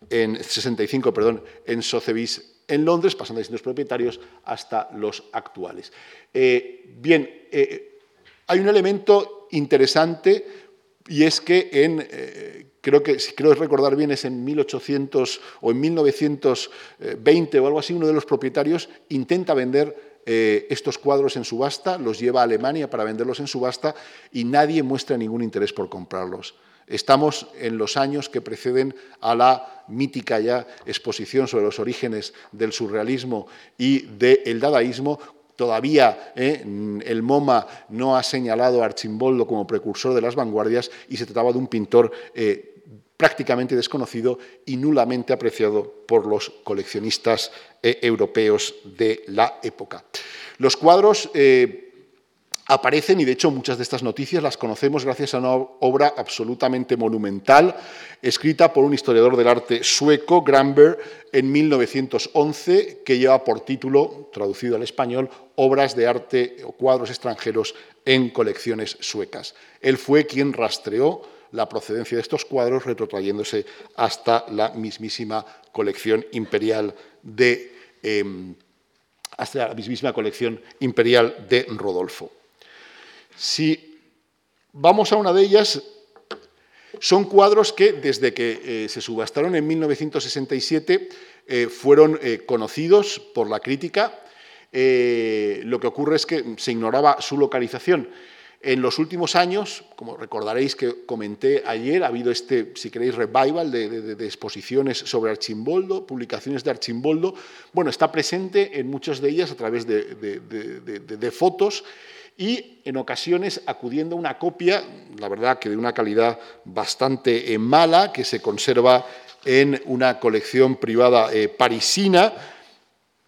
en 65, perdón, en Sotheby's en Londres, pasando de distintos propietarios hasta los actuales. bien, hay un elemento interesante y es que en, eh, creo que, si creo recordar bien, es en 1800 o en 1920 o algo así, uno de los propietarios intenta vender eh, estos cuadros en subasta, los lleva a Alemania para venderlos en subasta y nadie muestra ningún interés por comprarlos. Estamos en los años que preceden a la mítica ya exposición sobre los orígenes del surrealismo y del dadaísmo, Todavía eh, el MoMA no ha señalado a Archimboldo como precursor de las vanguardias y se trataba de un pintor eh, prácticamente desconocido y nulamente apreciado por los coleccionistas eh, europeos de la época. Los cuadros aparecen, y de hecho muchas de estas noticias las conocemos gracias a una obra absolutamente monumental, escrita por un historiador del arte sueco, Granberg, en 1911, que lleva por título, traducido al español, Obras de arte o cuadros extranjeros en colecciones suecas. Él fue quien rastreó la procedencia de estos cuadros, retrotrayéndose hasta la mismísima colección imperial de, em, hasta la mismísima colección imperial de Rodolfo. Si vamos a una de ellas, son cuadros que desde que eh, se subastaron en 1967 eh, fueron eh, conocidos por la crítica. lo que ocurre es que se ignoraba su localización. En los últimos años, como recordaréis que comenté ayer, ha habido este, si queréis, revival de, exposiciones sobre Archimboldo, publicaciones de Archimboldo. Bueno, está presente en muchas de ellas a través de fotos y en ocasiones acudiendo a una copia, la verdad que de una calidad bastante eh, mala, que se conserva en una colección privada eh, parisina,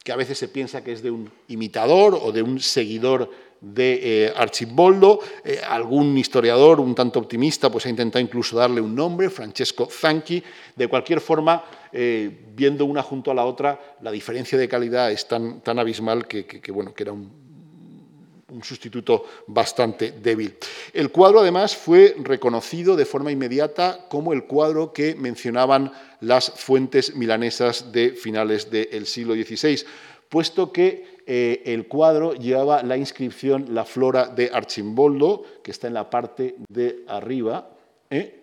que a veces se piensa que es de un imitador o de un seguidor de eh, Archimboldo. Eh, algún historiador, un tanto optimista, pues ha intentado incluso darle un nombre, Francesco Zanchi. De cualquier forma, viendo una junto a la otra, la diferencia de calidad es tan, tan abismal que, bueno, que era un, un sustituto bastante débil. El cuadro, además, fue reconocido de forma inmediata como el cuadro que mencionaban las fuentes milanesas de finales del siglo XVI, puesto que eh, el cuadro llevaba la inscripción La Flora de Archimboldo, que está en la parte de arriba, ¿eh?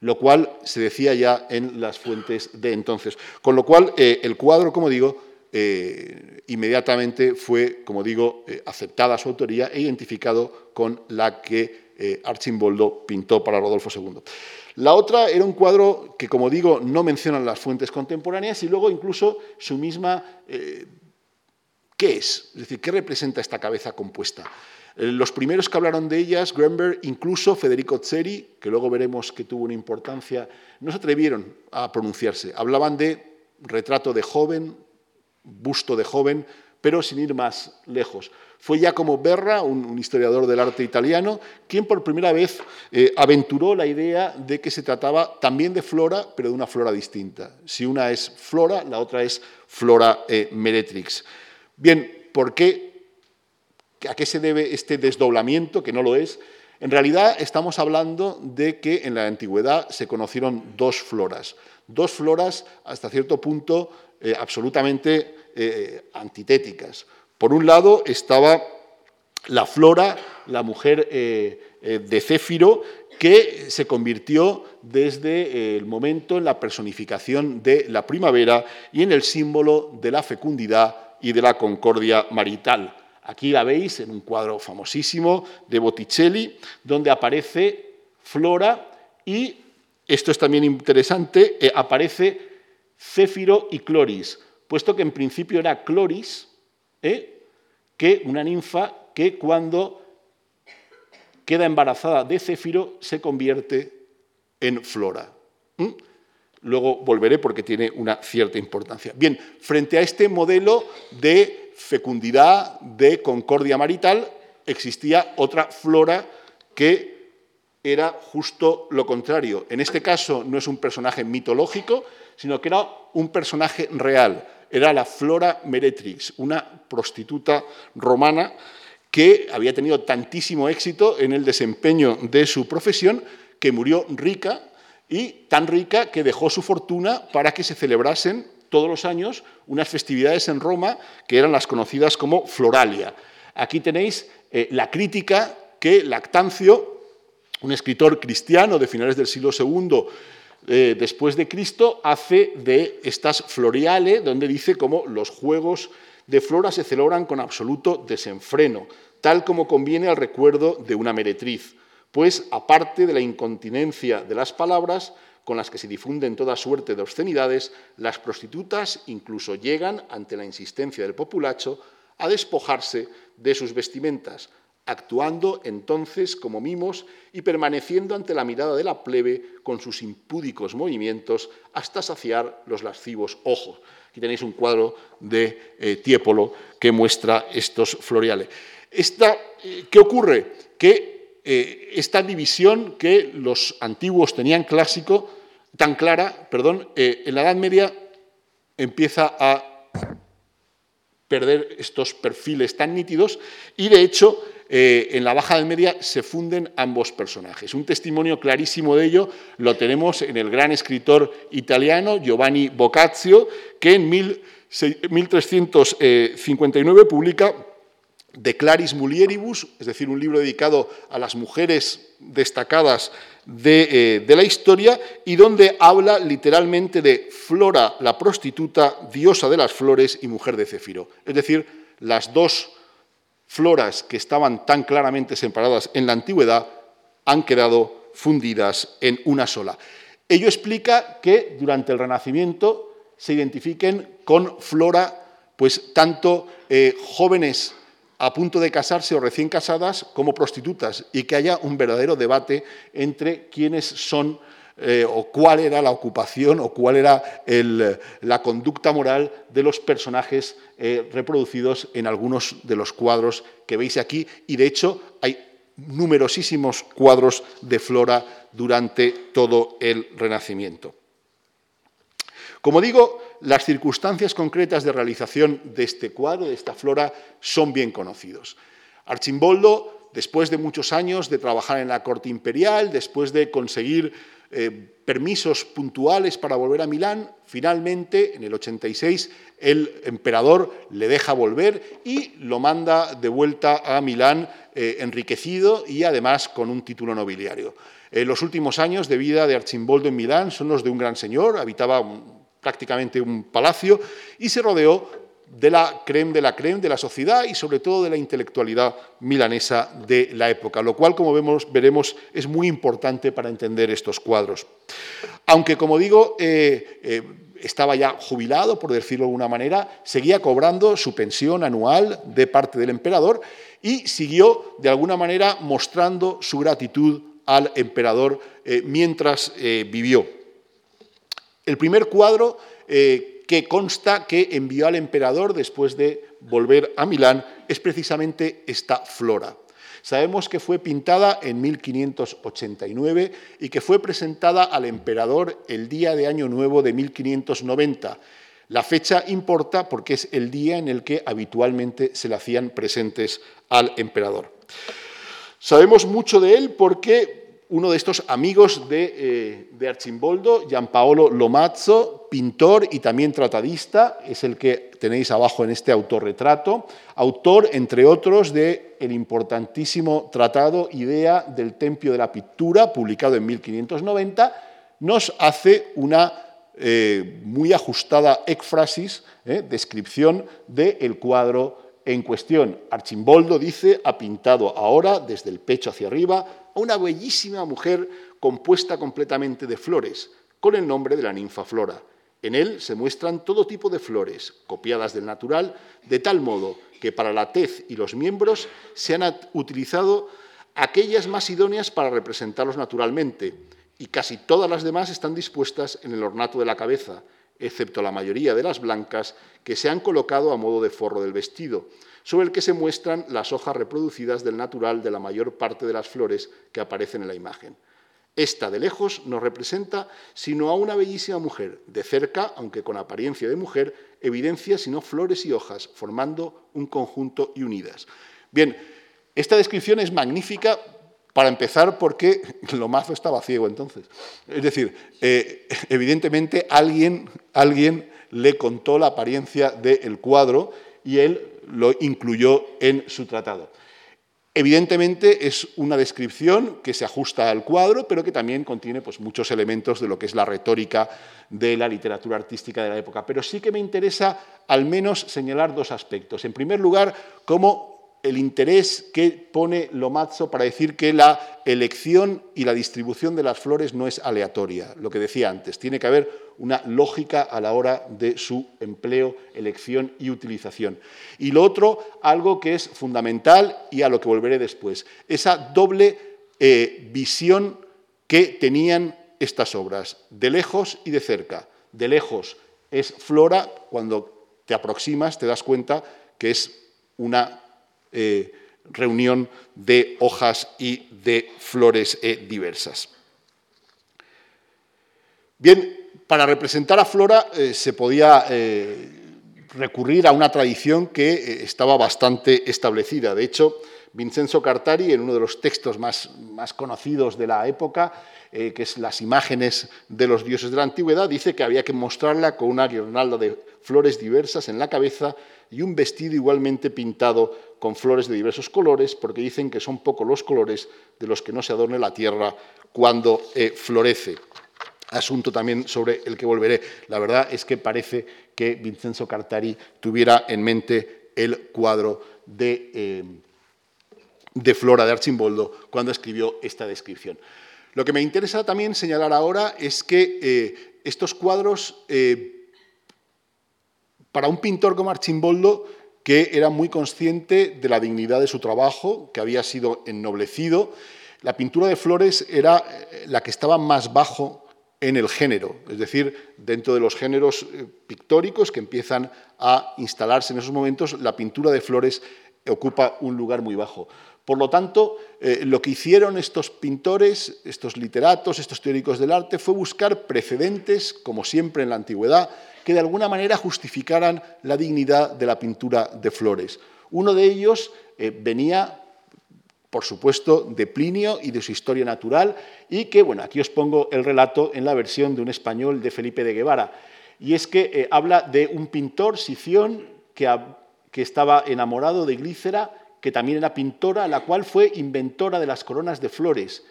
lo cual se decía ya en las fuentes de entonces. Con lo cual, eh, el cuadro, como digo, eh, inmediatamente fue, como digo, eh, aceptada su autoría e identificado con la que eh, Archimboldo pintó para Rodolfo II. La otra era un cuadro que, como digo, no mencionan las fuentes contemporáneas y luego incluso su misma... ¿Qué es? Es decir, ¿qué representa esta cabeza compuesta? Los primeros que hablaron de ellas, Gremberg, incluso Federico Zeri, que luego veremos que tuvo una importancia, no se atrevieron a pronunciarse. Hablaban de retrato de joven, busto de joven, pero sin ir más lejos. Fue ya como Berra, un, historiador del arte italiano, quien por primera vez eh, aventuró la idea de que se trataba también de flora, pero de una flora distinta. Si una es flora, la otra es flora eh, meretrix. Bien, ¿por qué? ¿A qué se debe este desdoblamiento, que no lo es? En realidad estamos hablando de que en la antigüedad se conocieron dos floras, dos floras hasta cierto punto eh, absolutamente eh, antitéticas. Por un lado estaba la Flora, la mujer eh, de Céfiro, que se convirtió desde el momento en la personificación de la primavera y en el símbolo de la fecundidad y de la concordia marital. Aquí la veis en un cuadro famosísimo de Botticelli, donde aparece Flora y, esto es también interesante, aparece Céfiro y Cloris, puesto que en principio era Cloris, ¿eh? que una ninfa que cuando queda embarazada de Céfiro se convierte en Flora. Luego volveré porque tiene una cierta importancia. Bien, frente a este modelo de fecundidad, de concordia marital, existía otra Flora que era justo lo contrario. En este caso no es un personaje mitológico, sino que era un personaje real. Era la Flora Meretrix, una prostituta romana que había tenido tantísimo éxito en el desempeño de su profesión que murió rica y tan rica que dejó su fortuna para que se celebrasen todos los años unas festividades en Roma que eran las conocidas como Floralia. Aquí tenéis eh, la crítica que Lactancio, un escritor cristiano de finales del siglo II, eh, después de Cristo, hace de estas floriale, donde dice cómo los juegos de flora se celebran con absoluto desenfreno, tal como conviene al recuerdo de una meretriz, pues aparte de la incontinencia de las palabras, con las que se difunden toda suerte de obscenidades, las prostitutas incluso llegan, ante la insistencia del populacho, a despojarse de sus vestimentas, actuando entonces como mimos y permaneciendo ante la mirada de la plebe con sus impúdicos movimientos hasta saciar los lascivos ojos. Aquí tenéis un cuadro de eh, Tiepolo que muestra estos floriales. Eh, ¿Qué ocurre? Que eh, esta división que los antiguos tenían clásico, tan clara, perdón, en la Edad Media empieza a perder estos perfiles tan nítidos y de hecho eh, en la Baja Edad Media se funden ambos personajes. Un testimonio clarísimo de ello lo tenemos en el gran escritor italiano Giovanni Boccaccio, que en 1359 publica De Claris Mulieribus, es decir, un libro dedicado a las mujeres destacadas de, eh, de, la historia y donde habla literalmente de Flora, la prostituta, diosa de las flores y mujer de Céfiro. Es decir, las dos floras que estaban tan claramente separadas en la antigüedad han quedado fundidas en una sola. Ello explica que durante el Renacimiento se identifiquen con flora, pues tanto eh, jóvenes a punto de casarse o recién casadas como prostitutas y que haya un verdadero debate entre quiénes son eh, o cuál era la ocupación o cuál era la conducta moral de los personajes eh, reproducidos en algunos de los cuadros que veis aquí. Y de hecho hay numerosísimos cuadros de flora durante todo el Renacimiento. Como digo, las circunstancias concretas de realización de este cuadro, de esta flora, son bien conocidos. Archimboldo, después de muchos años de trabajar en la corte imperial, después de conseguir eh, permisos puntuales para volver a Milán, finalmente, en el 86, el emperador le deja volver y lo manda de vuelta a Milán eh, enriquecido y además con un título nobiliario. los últimos años de vida de Archimboldo en Milán son los de un gran señor, habitaba prácticamente un palacio y se rodeó de la creme de la creme de la sociedad y sobre todo de la intelectualidad milanesa de la época, lo cual, como vemos, veremos, es muy importante para entender estos cuadros. Aunque, como digo, eh, eh, estaba ya jubilado, por decirlo de alguna manera, seguía cobrando su pensión anual de parte del emperador y siguió, de alguna manera, mostrando su gratitud al emperador eh, mientras vivió. El primer cuadro que consta que envió al emperador después de volver a Milán es precisamente esta flora. Sabemos que fue pintada en 1589 y que fue presentada al emperador el día de Año Nuevo de 1590. La fecha importa porque es el día en el que habitualmente se le hacían presentes al emperador. Sabemos mucho de él porque uno de estos amigos de, eh, de, Archimboldo, Gianpaolo Lomazzo, pintor y también tratadista, es el que tenéis abajo en este autorretrato, autor, entre otros, del el importantísimo tratado Idea del Tempio de la Pintura, publicado en 1590, nos hace una eh, muy ajustada éfrasis, eh, descripción del cuadro en cuestión. Archimboldo dice, ha pintado ahora, desde el pecho hacia arriba, a una bellísima mujer compuesta completamente de flores, con el nombre de la ninfa Flora. En él se muestran todo tipo de flores, copiadas del natural, de tal modo que para la tez y los miembros se han utilizado aquellas más idóneas para representarlos naturalmente, y casi todas las demás están dispuestas en el ornato de la cabeza, excepto la mayoría de las blancas que se han colocado a modo de forro del vestido, sobre el que se muestran las hojas reproducidas del natural de la mayor parte de las flores que aparecen en la imagen. Esta de lejos no representa sino a una bellísima mujer, de cerca, aunque con apariencia de mujer, evidencia sino flores y hojas, formando un conjunto y unidas. Bien, esta descripción es magnífica para empezar porque Lomazo estaba ciego entonces. Es decir, eh, evidentemente alguien, alguien le contó la apariencia del cuadro y él lo incluyó en su tratado. Evidentemente es una descripción que se ajusta al cuadro, pero que también contiene pues, muchos elementos de lo que es la retórica de la literatura artística de la época. Pero sí que me interesa al menos señalar dos aspectos. En primer lugar, cómo el interés que pone Lomazzo para decir que la elección y la distribución de las flores no es aleatoria, lo que decía antes, tiene que haber una lógica a la hora de su empleo, elección y utilización. Y lo otro, algo que es fundamental y a lo que volveré después, esa doble eh, visión que tenían estas obras, de lejos y de cerca. De lejos es flora, cuando te aproximas te das cuenta que es una eh, reunión de hojas y de flores eh, diversas. Bien, para representar a Flora eh, se podía recurrir a una tradición que estaba bastante establecida. De hecho, Vincenzo Cartari, en uno de los textos más, más conocidos de la época, que es las imágenes de los dioses de la antigüedad, dice que había que mostrarla con una guirnalda de flores diversas en la cabeza y un vestido igualmente pintado con flores de diversos colores, porque dicen que son pocos los colores de los que no se adorne la tierra cuando eh, florece. Asunto también sobre el que volveré. La verdad es que parece que Vincenzo Cartari tuviera en mente el cuadro de, eh, de Flora de Archimboldo cuando escribió esta descripción. Lo que me interesa también señalar ahora es que eh, estos cuadros para un pintor como Archimboldo, que era muy consciente de la dignidad de su trabajo, que había sido ennoblecido, la pintura de flores era eh, la que estaba más bajo en el género, es decir, dentro de los géneros eh, pictóricos que empiezan a instalarse en esos momentos, la pintura de flores ocupa un lugar muy bajo. Por lo tanto, eh, lo que hicieron estos pintores, estos literatos, estos teóricos del arte, fue buscar precedentes, como siempre en la antigüedad, que de alguna manera justificaran la dignidad de la pintura de flores. Uno de ellos eh, venía, por supuesto, de Plinio y de su historia natural, y que, bueno, aquí os pongo el relato en la versión de un español de Felipe de Guevara, y es que eh, habla de un pintor, Sición, que, que estaba enamorado de Glícera, que también era pintora, la cual fue inventora de las coronas de flores,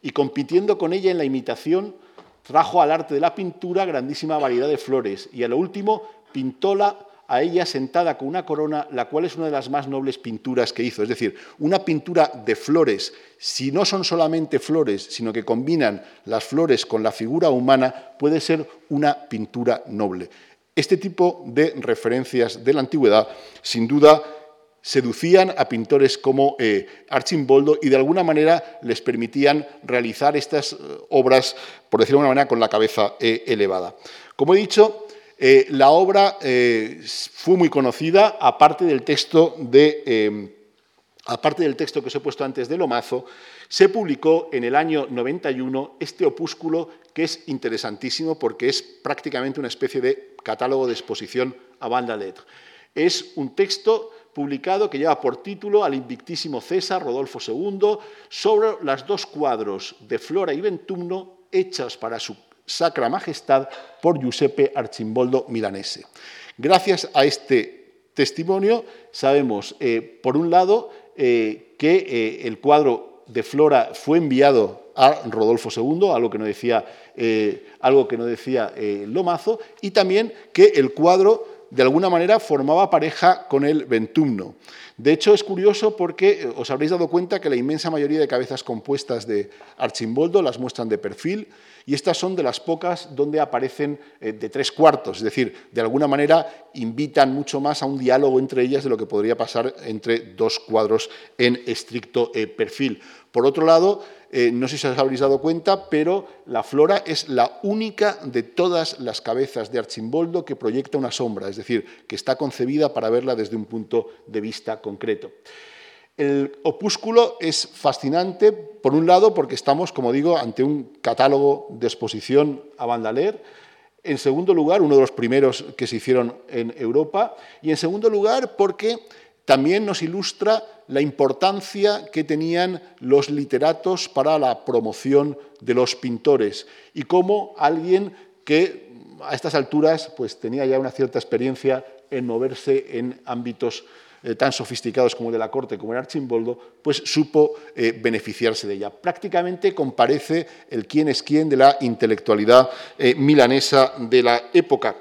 y compitiendo con ella en la imitación, trajo al arte de la pintura grandísima variedad de flores, y a lo último pintóla a ella sentada con una corona, la cual es una de las más nobles pinturas que hizo. Es decir, una pintura de flores, si no son solamente flores, sino que combinan las flores con la figura humana, puede ser una pintura noble. Este tipo de referencias de la antigüedad, sin duda, seducían a pintores como eh, Archimboldo y de alguna manera les permitían realizar estas eh, obras, por decirlo de una manera, con la cabeza eh, elevada. Como he dicho, la obra fue muy conocida, aparte del texto de aparte del texto que os he puesto antes de Lomazo, se publicó en el año 91 este opúsculo que es interesantísimo porque es prácticamente una especie de catálogo de exposición a banda lettre. Es un texto publicado que lleva por título al invictísimo César Rodolfo II sobre las dos cuadros de Flora y Ventumno hechas para su sacra majestad por Giuseppe Archimboldo Milanese. Gracias a este testimonio sabemos, eh, por un lado, eh, que eh, el cuadro de Flora fue enviado a Rodolfo II, algo que decía, algo que no decía Lomazo, y también que el cuadro de alguna manera formaba pareja con el ventumno. De hecho, es curioso porque eh, os habréis dado cuenta que la inmensa mayoría de cabezas compuestas de Archimboldo las muestran de perfil y estas son de las pocas donde aparecen eh, de tres cuartos, es decir, de alguna manera invitan mucho más a un diálogo entre ellas de lo que podría pasar entre dos cuadros en estricto eh, perfil. Por otro lado, eh, no sé si os habréis dado cuenta, pero la flora es la única de todas las cabezas de Archimboldo que proyecta una sombra, es decir, que está concebida para verla desde un punto de vista concreto. El opúsculo es fascinante, por un lado, porque estamos, como digo, ante un catálogo de exposición a Bandaler, en segundo lugar, uno de los primeros que se hicieron en Europa, y en segundo lugar, porque también nos ilustra la importancia que tenían los literatos para la promoción de los pintores y cómo alguien que a estas alturas pues, tenía ya una cierta experiencia en moverse en ámbitos eh, tan sofisticados como el de la corte, como el Archimboldo, pues supo eh, beneficiarse de ella. Prácticamente comparece el quién es quién de la intelectualidad eh, milanesa de la época.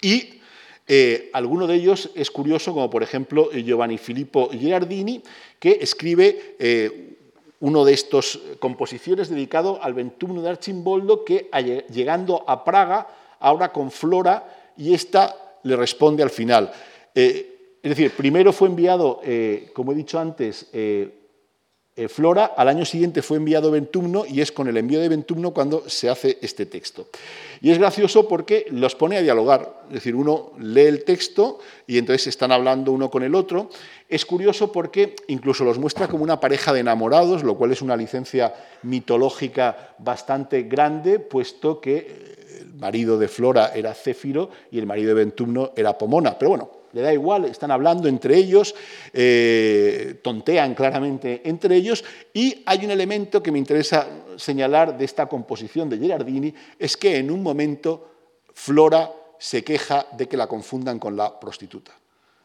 Y eh, alguno de ellos es curioso, como por ejemplo Giovanni Filippo Girardini, que escribe eh, uno de estos composiciones dedicado al Ventumno de Archimboldo, que llegando a Praga, ahora con Flora, y esta le responde al final. Eh, es decir, primero fue enviado, como he dicho antes, eh, Flora, al año siguiente fue enviado Ventumno y es con el envío de Ventumno cuando se hace este texto. Y es gracioso porque los pone a dialogar, es decir, uno lee el texto y entonces están hablando uno con el otro. Es curioso porque incluso los muestra como una pareja de enamorados, lo cual es una licencia mitológica bastante grande, puesto que el marido de Flora era Céfiro y el marido de Ventumno era Pomona. Pero bueno, le da igual, están hablando entre ellos, eh, tontean claramente entre ellos, y hay un elemento que me interesa señalar de esta composición de Gerardini, es que en un momento Flora se queja de que la confundan con la prostituta.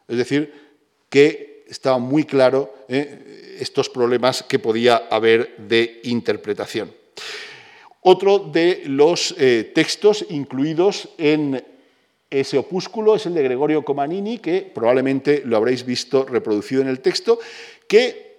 Es decir, que estaba muy claro eh, estos problemas que podía haber de interpretación. Otro de los eh, textos incluidos en ese opúsculo es el de Gregorio Comanini, que probablemente lo habréis visto reproducido en el texto, que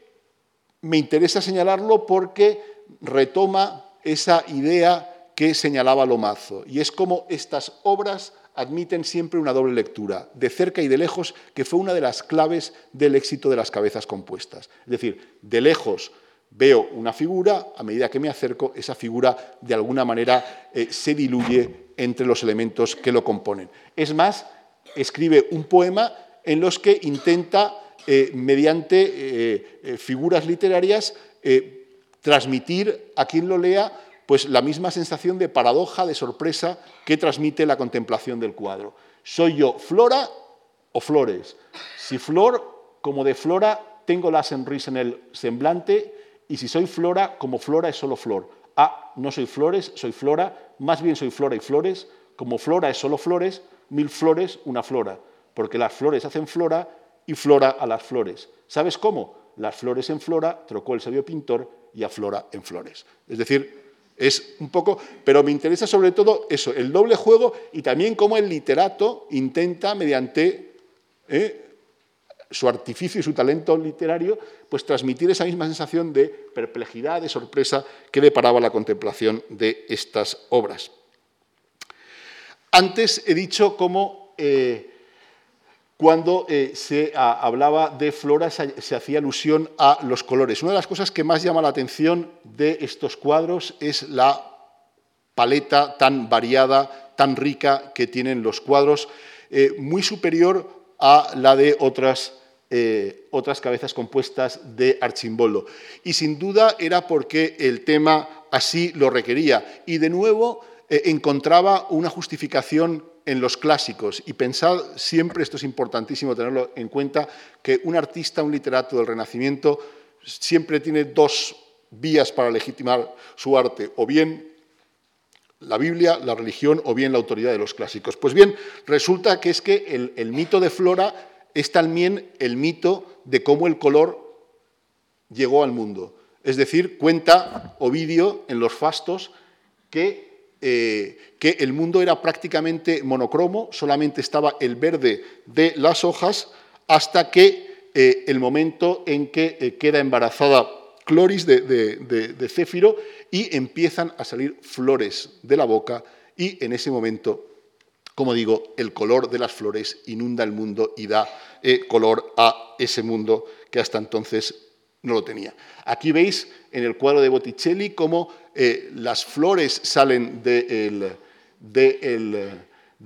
me interesa señalarlo porque retoma esa idea que señalaba Lomazo, y es como estas obras admiten siempre una doble lectura, de cerca y de lejos, que fue una de las claves del éxito de las cabezas compuestas. Es decir, de lejos Veo una figura, a medida que me acerco, esa figura de alguna manera eh, se diluye entre los elementos que lo componen. Es más, escribe un poema en los que intenta, eh, mediante eh, figuras literarias, transmitir a quien lo lea pues, la misma sensación de paradoja, de sorpresa que transmite la contemplación del cuadro. ¿Soy yo flora o flores? Si flor, como de flora, tengo la sonrisa en el semblante y si soy flora, como flora es solo flor. Ah, no soy flores, soy flora, más bien soy flora y flores, como flora es solo flores, mil flores, una flora, porque las flores hacen flora y flora a las flores. ¿Sabes cómo? Las flores en flora trocó el sabio pintor y aflora en flores. Es decir, es un poco, pero me interesa sobre todo eso, el doble juego y también cómo el literato intenta mediante ¿eh? Su artificio y su talento literario, pues transmitir esa misma sensación de perplejidad, de sorpresa que deparaba la contemplación de estas obras. Antes he dicho cómo eh, cuando eh, se hablaba de flora se, hacía alusión a los colores. Una de las cosas que más llama la atención de estos cuadros es la paleta tan variada, tan rica que tienen los cuadros, eh, muy superior a la de otras eh, otras cabezas compuestas de Archimboldo. Y sin duda era porque el tema así lo requería. Y de nuevo eh, encontraba una justificación en los clásicos. Y pensad siempre, esto es importantísimo tenerlo en cuenta, que un artista, un literato del Renacimiento, siempre tiene dos vías para legitimar su arte, o bien la Biblia, la religión o bien la autoridad de los clásicos. Pues bien, resulta que es que el, el mito de Flora es también el mito de cómo el color llegó al mundo. Es decir, cuenta Ovidio en los fastos que, eh, que el mundo era prácticamente monocromo, solamente estaba el verde de las hojas, hasta que eh, el momento en que eh, queda embarazada Cloris de, de Céfiro y empiezan a salir flores de la boca y en ese momento como digo, el color de las flores inunda el mundo y da eh, color a ese mundo que hasta entonces no lo tenía. Aquí veis en el cuadro de Botticelli cómo eh, las flores salen de,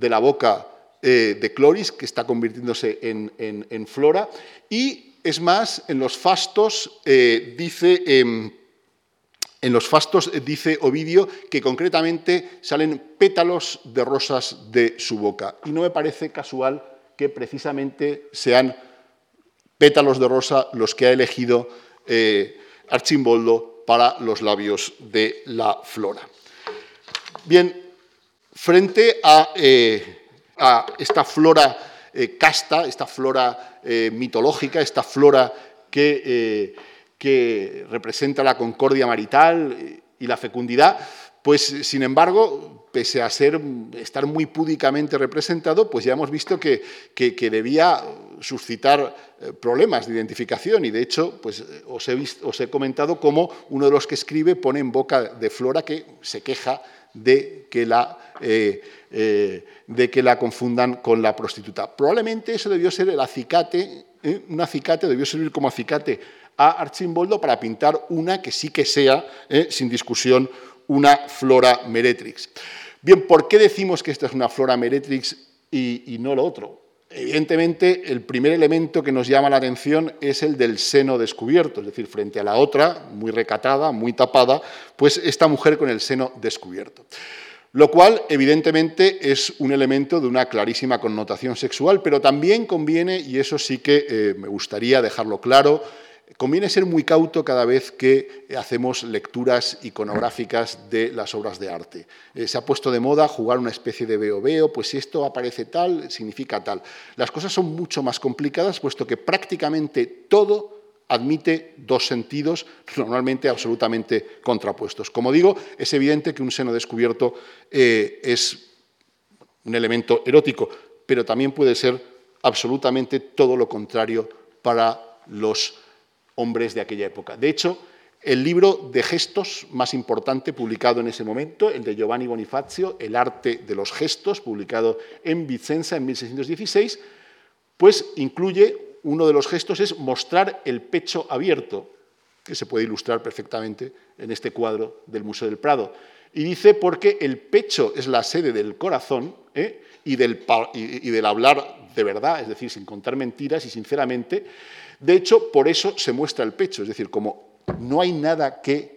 la boca eh, de Cloris, que está convirtiéndose en, flora, y es más, en los fastos dice em, en los fastos dice Ovidio que concretamente salen pétalos de rosas de su boca. Y no me parece casual que precisamente sean pétalos de rosa los que ha elegido eh, Archimboldo para los labios de la flora. Bien, frente a, eh, esta flora eh, casta, esta flora mitológica, esta flora que que representa la concordia marital y la fecundidad, pues sin embargo, pese a ser, estar muy púdicamente representado, pues ya hemos visto que, debía suscitar eh, problemas de identificación y de hecho pues, os, he os he comentado cómo uno de los que escribe pone en boca de Flora que se queja de que la, eh, eh, de que la confundan con la prostituta. Probablemente eso debió ser el acicate, un acicate, debió servir como acicate a Archimboldo para pintar una que sí que sea, eh, sin discusión, una flora meretrix. Bien, ¿por qué decimos que esta es una flora meretrix y, no lo otro? Evidentemente, el primer elemento que nos llama la atención es el del seno descubierto, es decir, frente a la otra, muy recatada, muy tapada, pues esta mujer con el seno descubierto. Lo cual, evidentemente, es un elemento de una clarísima connotación sexual, pero también conviene, y eso sí que eh, me gustaría dejarlo claro, Conviene ser muy cauto cada vez que hacemos lecturas iconográficas de las obras de arte. Eh, se ha puesto de moda jugar una especie de veo veo, pues si esto aparece tal, significa tal. Las cosas son mucho más complicadas, puesto que prácticamente todo admite dos sentidos, normalmente absolutamente contrapuestos. Como digo, es evidente que un seno descubierto eh, es un elemento erótico, pero también puede ser absolutamente todo lo contrario para los hombres de aquella época. De hecho, el libro de gestos más importante publicado en ese momento, el de Giovanni Bonifacio, El arte de los gestos, publicado en Vicenza en 1616, pues incluye uno de los gestos es mostrar el pecho abierto. que se puede ilustrar perfectamente en este cuadro del Museo del Prado. Y dice porque el pecho es la sede del corazón ¿eh? y, del, y del hablar de verdad, es decir, sin contar mentiras y sinceramente. De hecho, por eso se muestra el pecho, es decir, como no hay nada que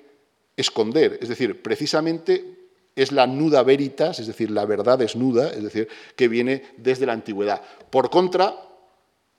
esconder, es decir, precisamente es la nuda veritas, es decir, la verdad desnuda, es decir, que viene desde la antigüedad. Por contra,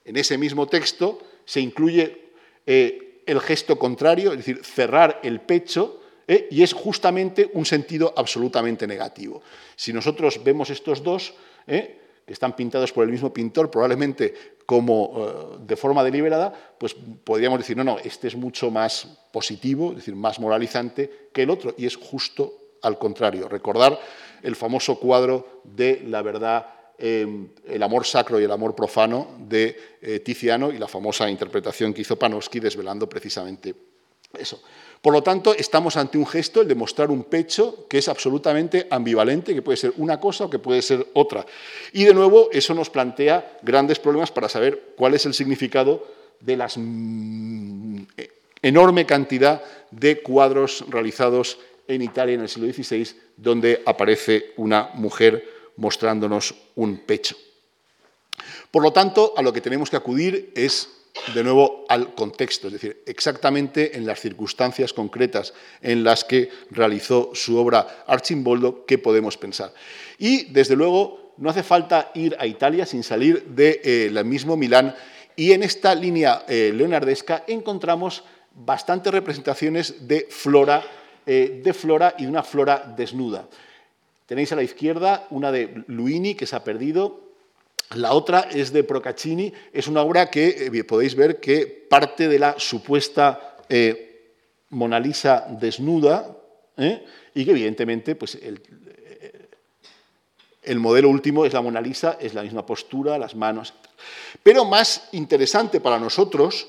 en ese mismo texto se incluye eh, el gesto contrario, es decir, cerrar el pecho, eh, y es justamente un sentido absolutamente negativo. Si nosotros vemos estos dos, eh, que están pintados por el mismo pintor, probablemente como de forma deliberada, pues podríamos decir, no, no, este es mucho más positivo, es decir, más moralizante que el otro, y es justo al contrario. Recordar el famoso cuadro de la verdad, em, el amor sacro y el amor profano de eh, Tiziano y la famosa interpretación que hizo Panofsky desvelando precisamente eso. Por lo tanto, estamos ante un gesto, el de mostrar un pecho que es absolutamente ambivalente, que puede ser una cosa o que puede ser otra. Y de nuevo, eso nos plantea grandes problemas para saber cuál es el significado de la mm, enorme cantidad de cuadros realizados en Italia en el siglo XVI, donde aparece una mujer mostrándonos un pecho. Por lo tanto, a lo que tenemos que acudir es, de nuevo, al contexto, es decir, exactamente en las circunstancias concretas en las que realizó su obra Archimboldo, ¿qué podemos pensar? Y, desde luego, no hace falta ir a Italia sin salir del eh, mismo Milán, y en esta línea eh, leonardesca encontramos bastantes representaciones de flora eh, de flora y de una flora desnuda. Tenéis a la izquierda una de Luini, que se ha perdido, la otra es de Procaccini, es una obra que eh, podéis ver que parte de la supuesta eh, Mona Lisa desnuda y que evidentemente pues, el, el, modelo último es la Mona Lisa, es la misma postura, las manos. Pero más interesante para nosotros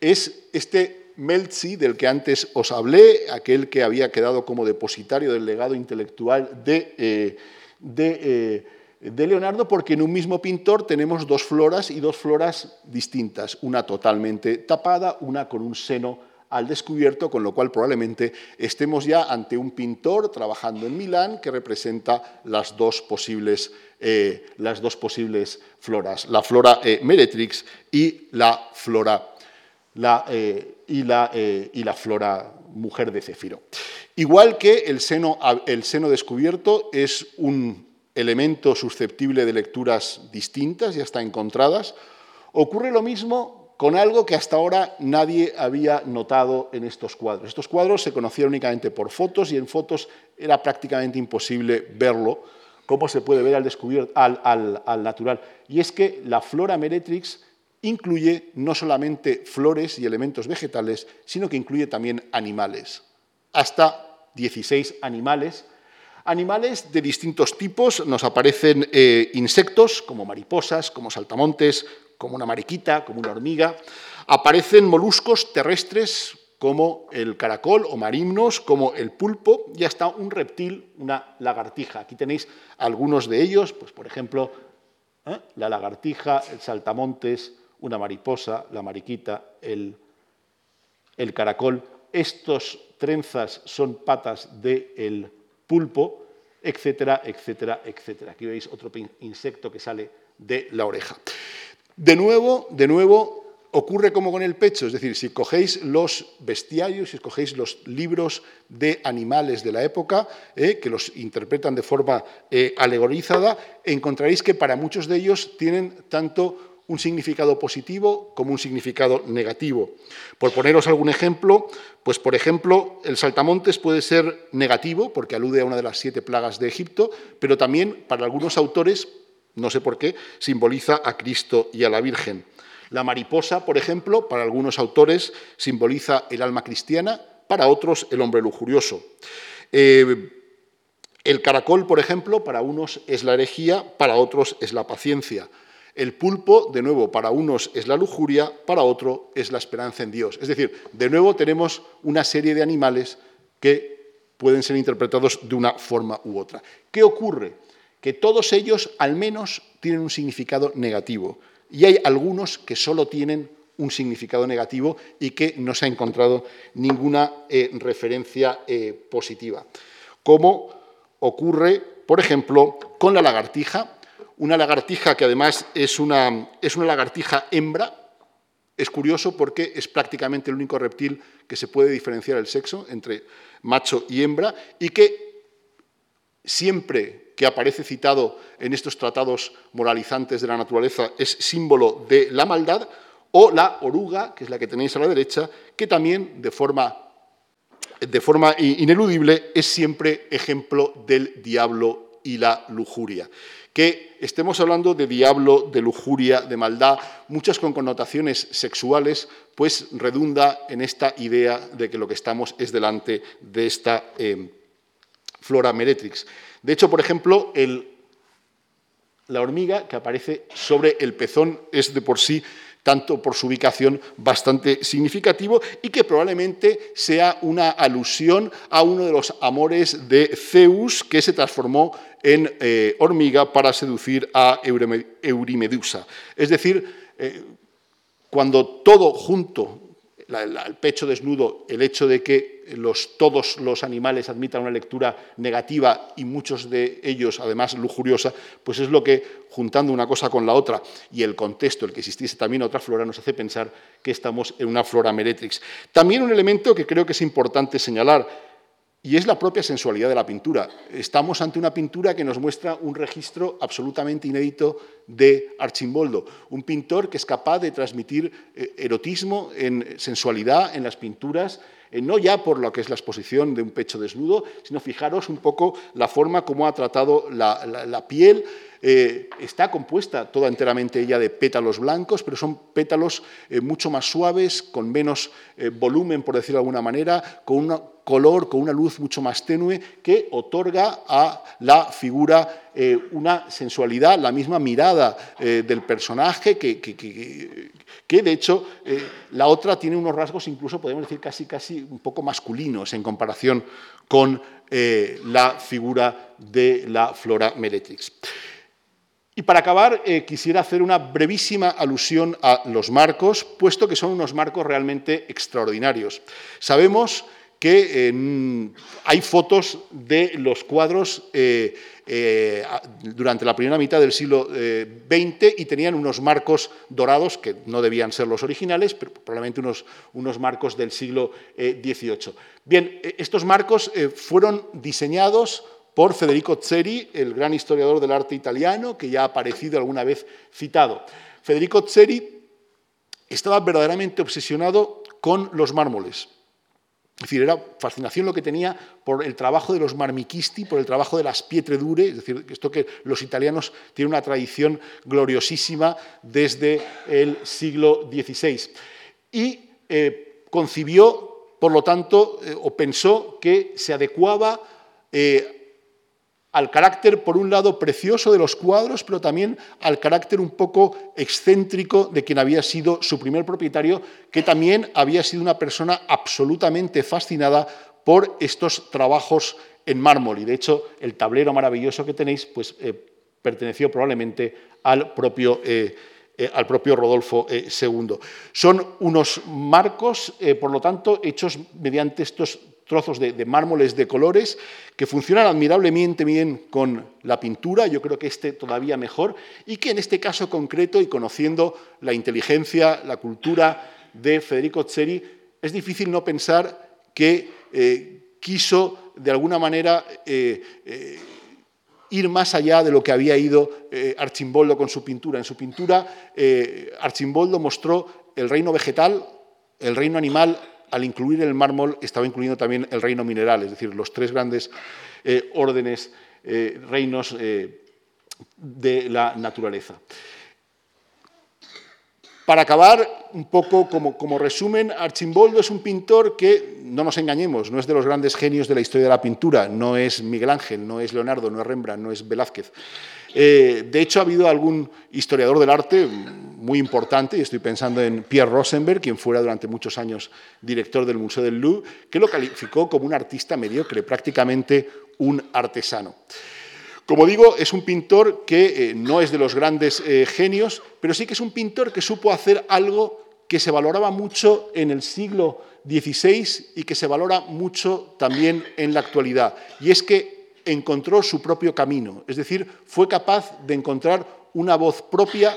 es este Melzi, del que antes os hablé, aquel que había quedado como depositario del legado intelectual de, eh, eh, de, Leonardo, porque en un mismo pintor tenemos dos floras y dos floras distintas, una totalmente tapada, una con un seno al descubierto, con lo cual probablemente estemos ya ante un pintor trabajando en Milán que representa las dos posibles, eh, las dos posibles floras, la flora Meretrix y la flora eh, y, la, eh, y, la, flora mujer de Céfiro. Igual que el seno, el seno descubierto es un elemento susceptible de lecturas distintas, ya está encontradas, ocurre lo mismo con algo que hasta ahora nadie había notado en estos cuadros. Estos cuadros se conocían únicamente por fotos y en fotos era prácticamente imposible verlo, como se puede ver al, al, al natural. Y es que la flora meretrix incluye no solamente flores y elementos vegetales, sino que incluye también animales, hasta 16 animales. Animales de distintos tipos, nos aparecen eh, insectos como mariposas, como saltamontes, como una mariquita, como una hormiga. Aparecen moluscos terrestres como el caracol o marimnos, como el pulpo y hasta un reptil, una lagartija. Aquí tenéis algunos de ellos, pues por ejemplo, ¿eh? la lagartija, el saltamontes, una mariposa, la mariquita, el, el caracol. Estos trenzas son patas del pulpo, etcétera, etcétera, etcétera. Aquí veis otro insecto que sale de la oreja. De nuevo, de nuevo, ocurre como con el pecho, es decir, si cogéis los bestiarios, si cogéis los libros de animales de la época, eh, que los interpretan de forma eh, alegorizada, encontraréis que para muchos de ellos tienen tanto un significado positivo como un significado negativo. Por poneros algún ejemplo, pues por ejemplo, el saltamontes puede ser negativo porque alude a una de las siete plagas de Egipto, pero también para algunos autores, no sé por qué, simboliza a Cristo y a la Virgen. La mariposa, por ejemplo, para algunos autores simboliza el alma cristiana, para otros el hombre lujurioso. Eh, el caracol, por ejemplo, para unos es la herejía, para otros es la paciencia. El pulpo, de nuevo, para unos es la lujuria, para otro es la esperanza en Dios. Es decir, de nuevo tenemos una serie de animales que pueden ser interpretados de una forma u otra. ¿Qué ocurre? Que todos ellos al menos tienen un significado negativo y hay algunos que solo tienen un significado negativo y que no se ha encontrado ninguna eh, referencia eh, positiva. Como ocurre, por ejemplo, con la lagartija, una lagartija que además es una, es una lagartija hembra, es curioso porque es prácticamente el único reptil que se puede diferenciar el sexo entre macho y hembra y que siempre que aparece citado en estos tratados moralizantes de la naturaleza es símbolo de la maldad, o la oruga, que es la que tenéis a la derecha, que también de forma, de forma ineludible es siempre ejemplo del diablo y la lujuria que estemos hablando de diablo, de lujuria, de maldad, muchas con connotaciones sexuales, pues redunda en esta idea de que lo que estamos es delante de esta eh, flora meretrix. De hecho, por ejemplo, la hormiga que aparece sobre el pezón es de por sí tanto por su ubicación bastante significativo y que probablemente sea una alusión a uno de los amores de Zeus que se transformó en eh, hormiga para seducir a Eurimedusa. Es decir, eh, cuando todo junto el pecho desnudo, el hecho de que todos los animales admitan una lectura negativa y muchos de ellos, además, lujuriosa, pues es lo que, juntando una cosa con la otra y el contexto, el que existiese también otra flora, nos hace pensar que estamos en una flora meretrix. También un elemento que creo que es importante señalar, y es la propia sensualidad de la pintura. Estamos ante una pintura que nos muestra un registro absolutamente inédito de Archimboldo, un pintor que es capaz de transmitir eh, erotismo en sensualidad en las pinturas, eh, no ya por lo que es la exposición de un pecho desnudo, sino fijaros un poco la forma como ha tratado la, piel. Eh, está compuesta toda enteramente ella de pétalos blancos, pero son pétalos mucho más suaves, con menos volumen, por decirlo de alguna manera, con una color, con una luz mucho más tenue, que otorga a la figura eh, una sensualidad, la misma mirada eh, del personaje, que, de hecho eh, la otra tiene unos rasgos incluso, podemos decir, casi, casi un poco masculinos en comparación con la figura de la Flora Meretrix. Y para acabar, quisiera hacer una brevísima alusión a los marcos, puesto que son unos marcos realmente extraordinarios. Sabemos que hay fotos de los cuadros eh, eh, durante la primera mitad del siglo XX eh, y tenían unos marcos dorados, que no debían ser los originales, pero probablemente unos, unos marcos del siglo XVIII. Bien, estos marcos fueron diseñados por Federico Zeri, el gran historiador del arte italiano, que ya ha aparecido alguna vez citado. Federico Zeri estaba verdaderamente obsesionado con los mármoles es decir, era fascinación lo que tenía por el trabajo de los marmichisti, por el trabajo de las pietre dure, es decir, esto que los italianos tienen una tradición gloriosísima desde el siglo XVI. Y eh, concibió, por lo tanto, eh, o pensó que se adecuaba eh, al carácter, por un lado, precioso de los cuadros, pero también al carácter un poco excéntrico de quien había sido su primer propietario, que también había sido una persona absolutamente fascinada por estos trabajos en mármol. Y de hecho, el tablero maravilloso que tenéis, pues eh, perteneció probablemente al propio. Eh, eh, al propio Rodolfo II. Son unos marcos, por lo tanto, hechos mediante estos trozos de, mármoles de colores que funcionan admirablemente bien con la pintura, yo creo que este todavía mejor, y que en este caso concreto y conociendo la inteligencia, la cultura de Federico Zeri, es difícil no pensar que eh, quiso de alguna manera eh, eh, ir más allá de lo que había ido Archimboldo con su pintura. En su pintura, Archimboldo mostró el reino vegetal, el reino animal al incluir el mármol estaba incluyendo también el reino mineral, es decir, los tres grandes eh, órdenes, eh, reinos eh, de la naturaleza. Para acabar, un poco como, como, resumen, Archimboldo es un pintor que, no nos engañemos, no es de los grandes genios de la historia de la pintura, no es Miguel Ángel, no es Leonardo, no es Rembrandt, no es Velázquez. de hecho, ha habido algún historiador del arte, muy importante, y estoy pensando en Pierre Rosenberg, quien fuera durante muchos años director del Museo del Louvre, que lo calificó como un artista mediocre, prácticamente un artesano. Como digo, es un pintor que eh, no es de los grandes eh, genios, pero sí que es un pintor que supo hacer algo que se valoraba mucho en el siglo XVI y que se valora mucho también en la actualidad. Y es que encontró su propio camino, es decir, fue capaz de encontrar una voz propia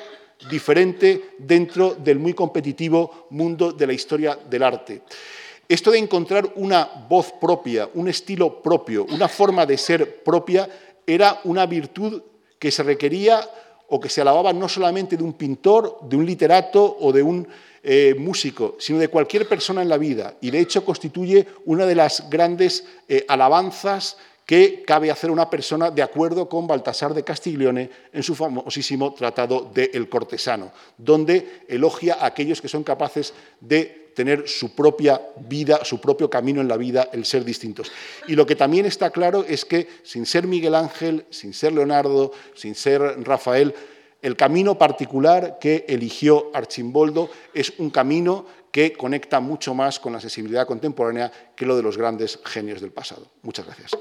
diferente dentro del muy competitivo mundo de la historia del arte. Esto de encontrar una voz propia, un estilo propio, una forma de ser propia, era una virtud que se requería o que se alababa no solamente de un pintor, de un literato o de un eh, músico, sino de cualquier persona en la vida. Y de hecho constituye una de las grandes eh, alabanzas que cabe hacer una persona de acuerdo con Baltasar de Castiglione en su famosísimo tratado de El cortesano, donde elogia a aquellos que son capaces de tener su propia vida, su propio camino en la vida, el ser distintos. Y lo que también está claro es que sin ser Miguel Ángel, sin ser Leonardo, sin ser Rafael, el camino particular que eligió Archimboldo es un camino que conecta mucho más con la sensibilidad contemporánea que lo de los grandes genios del pasado. Muchas gracias.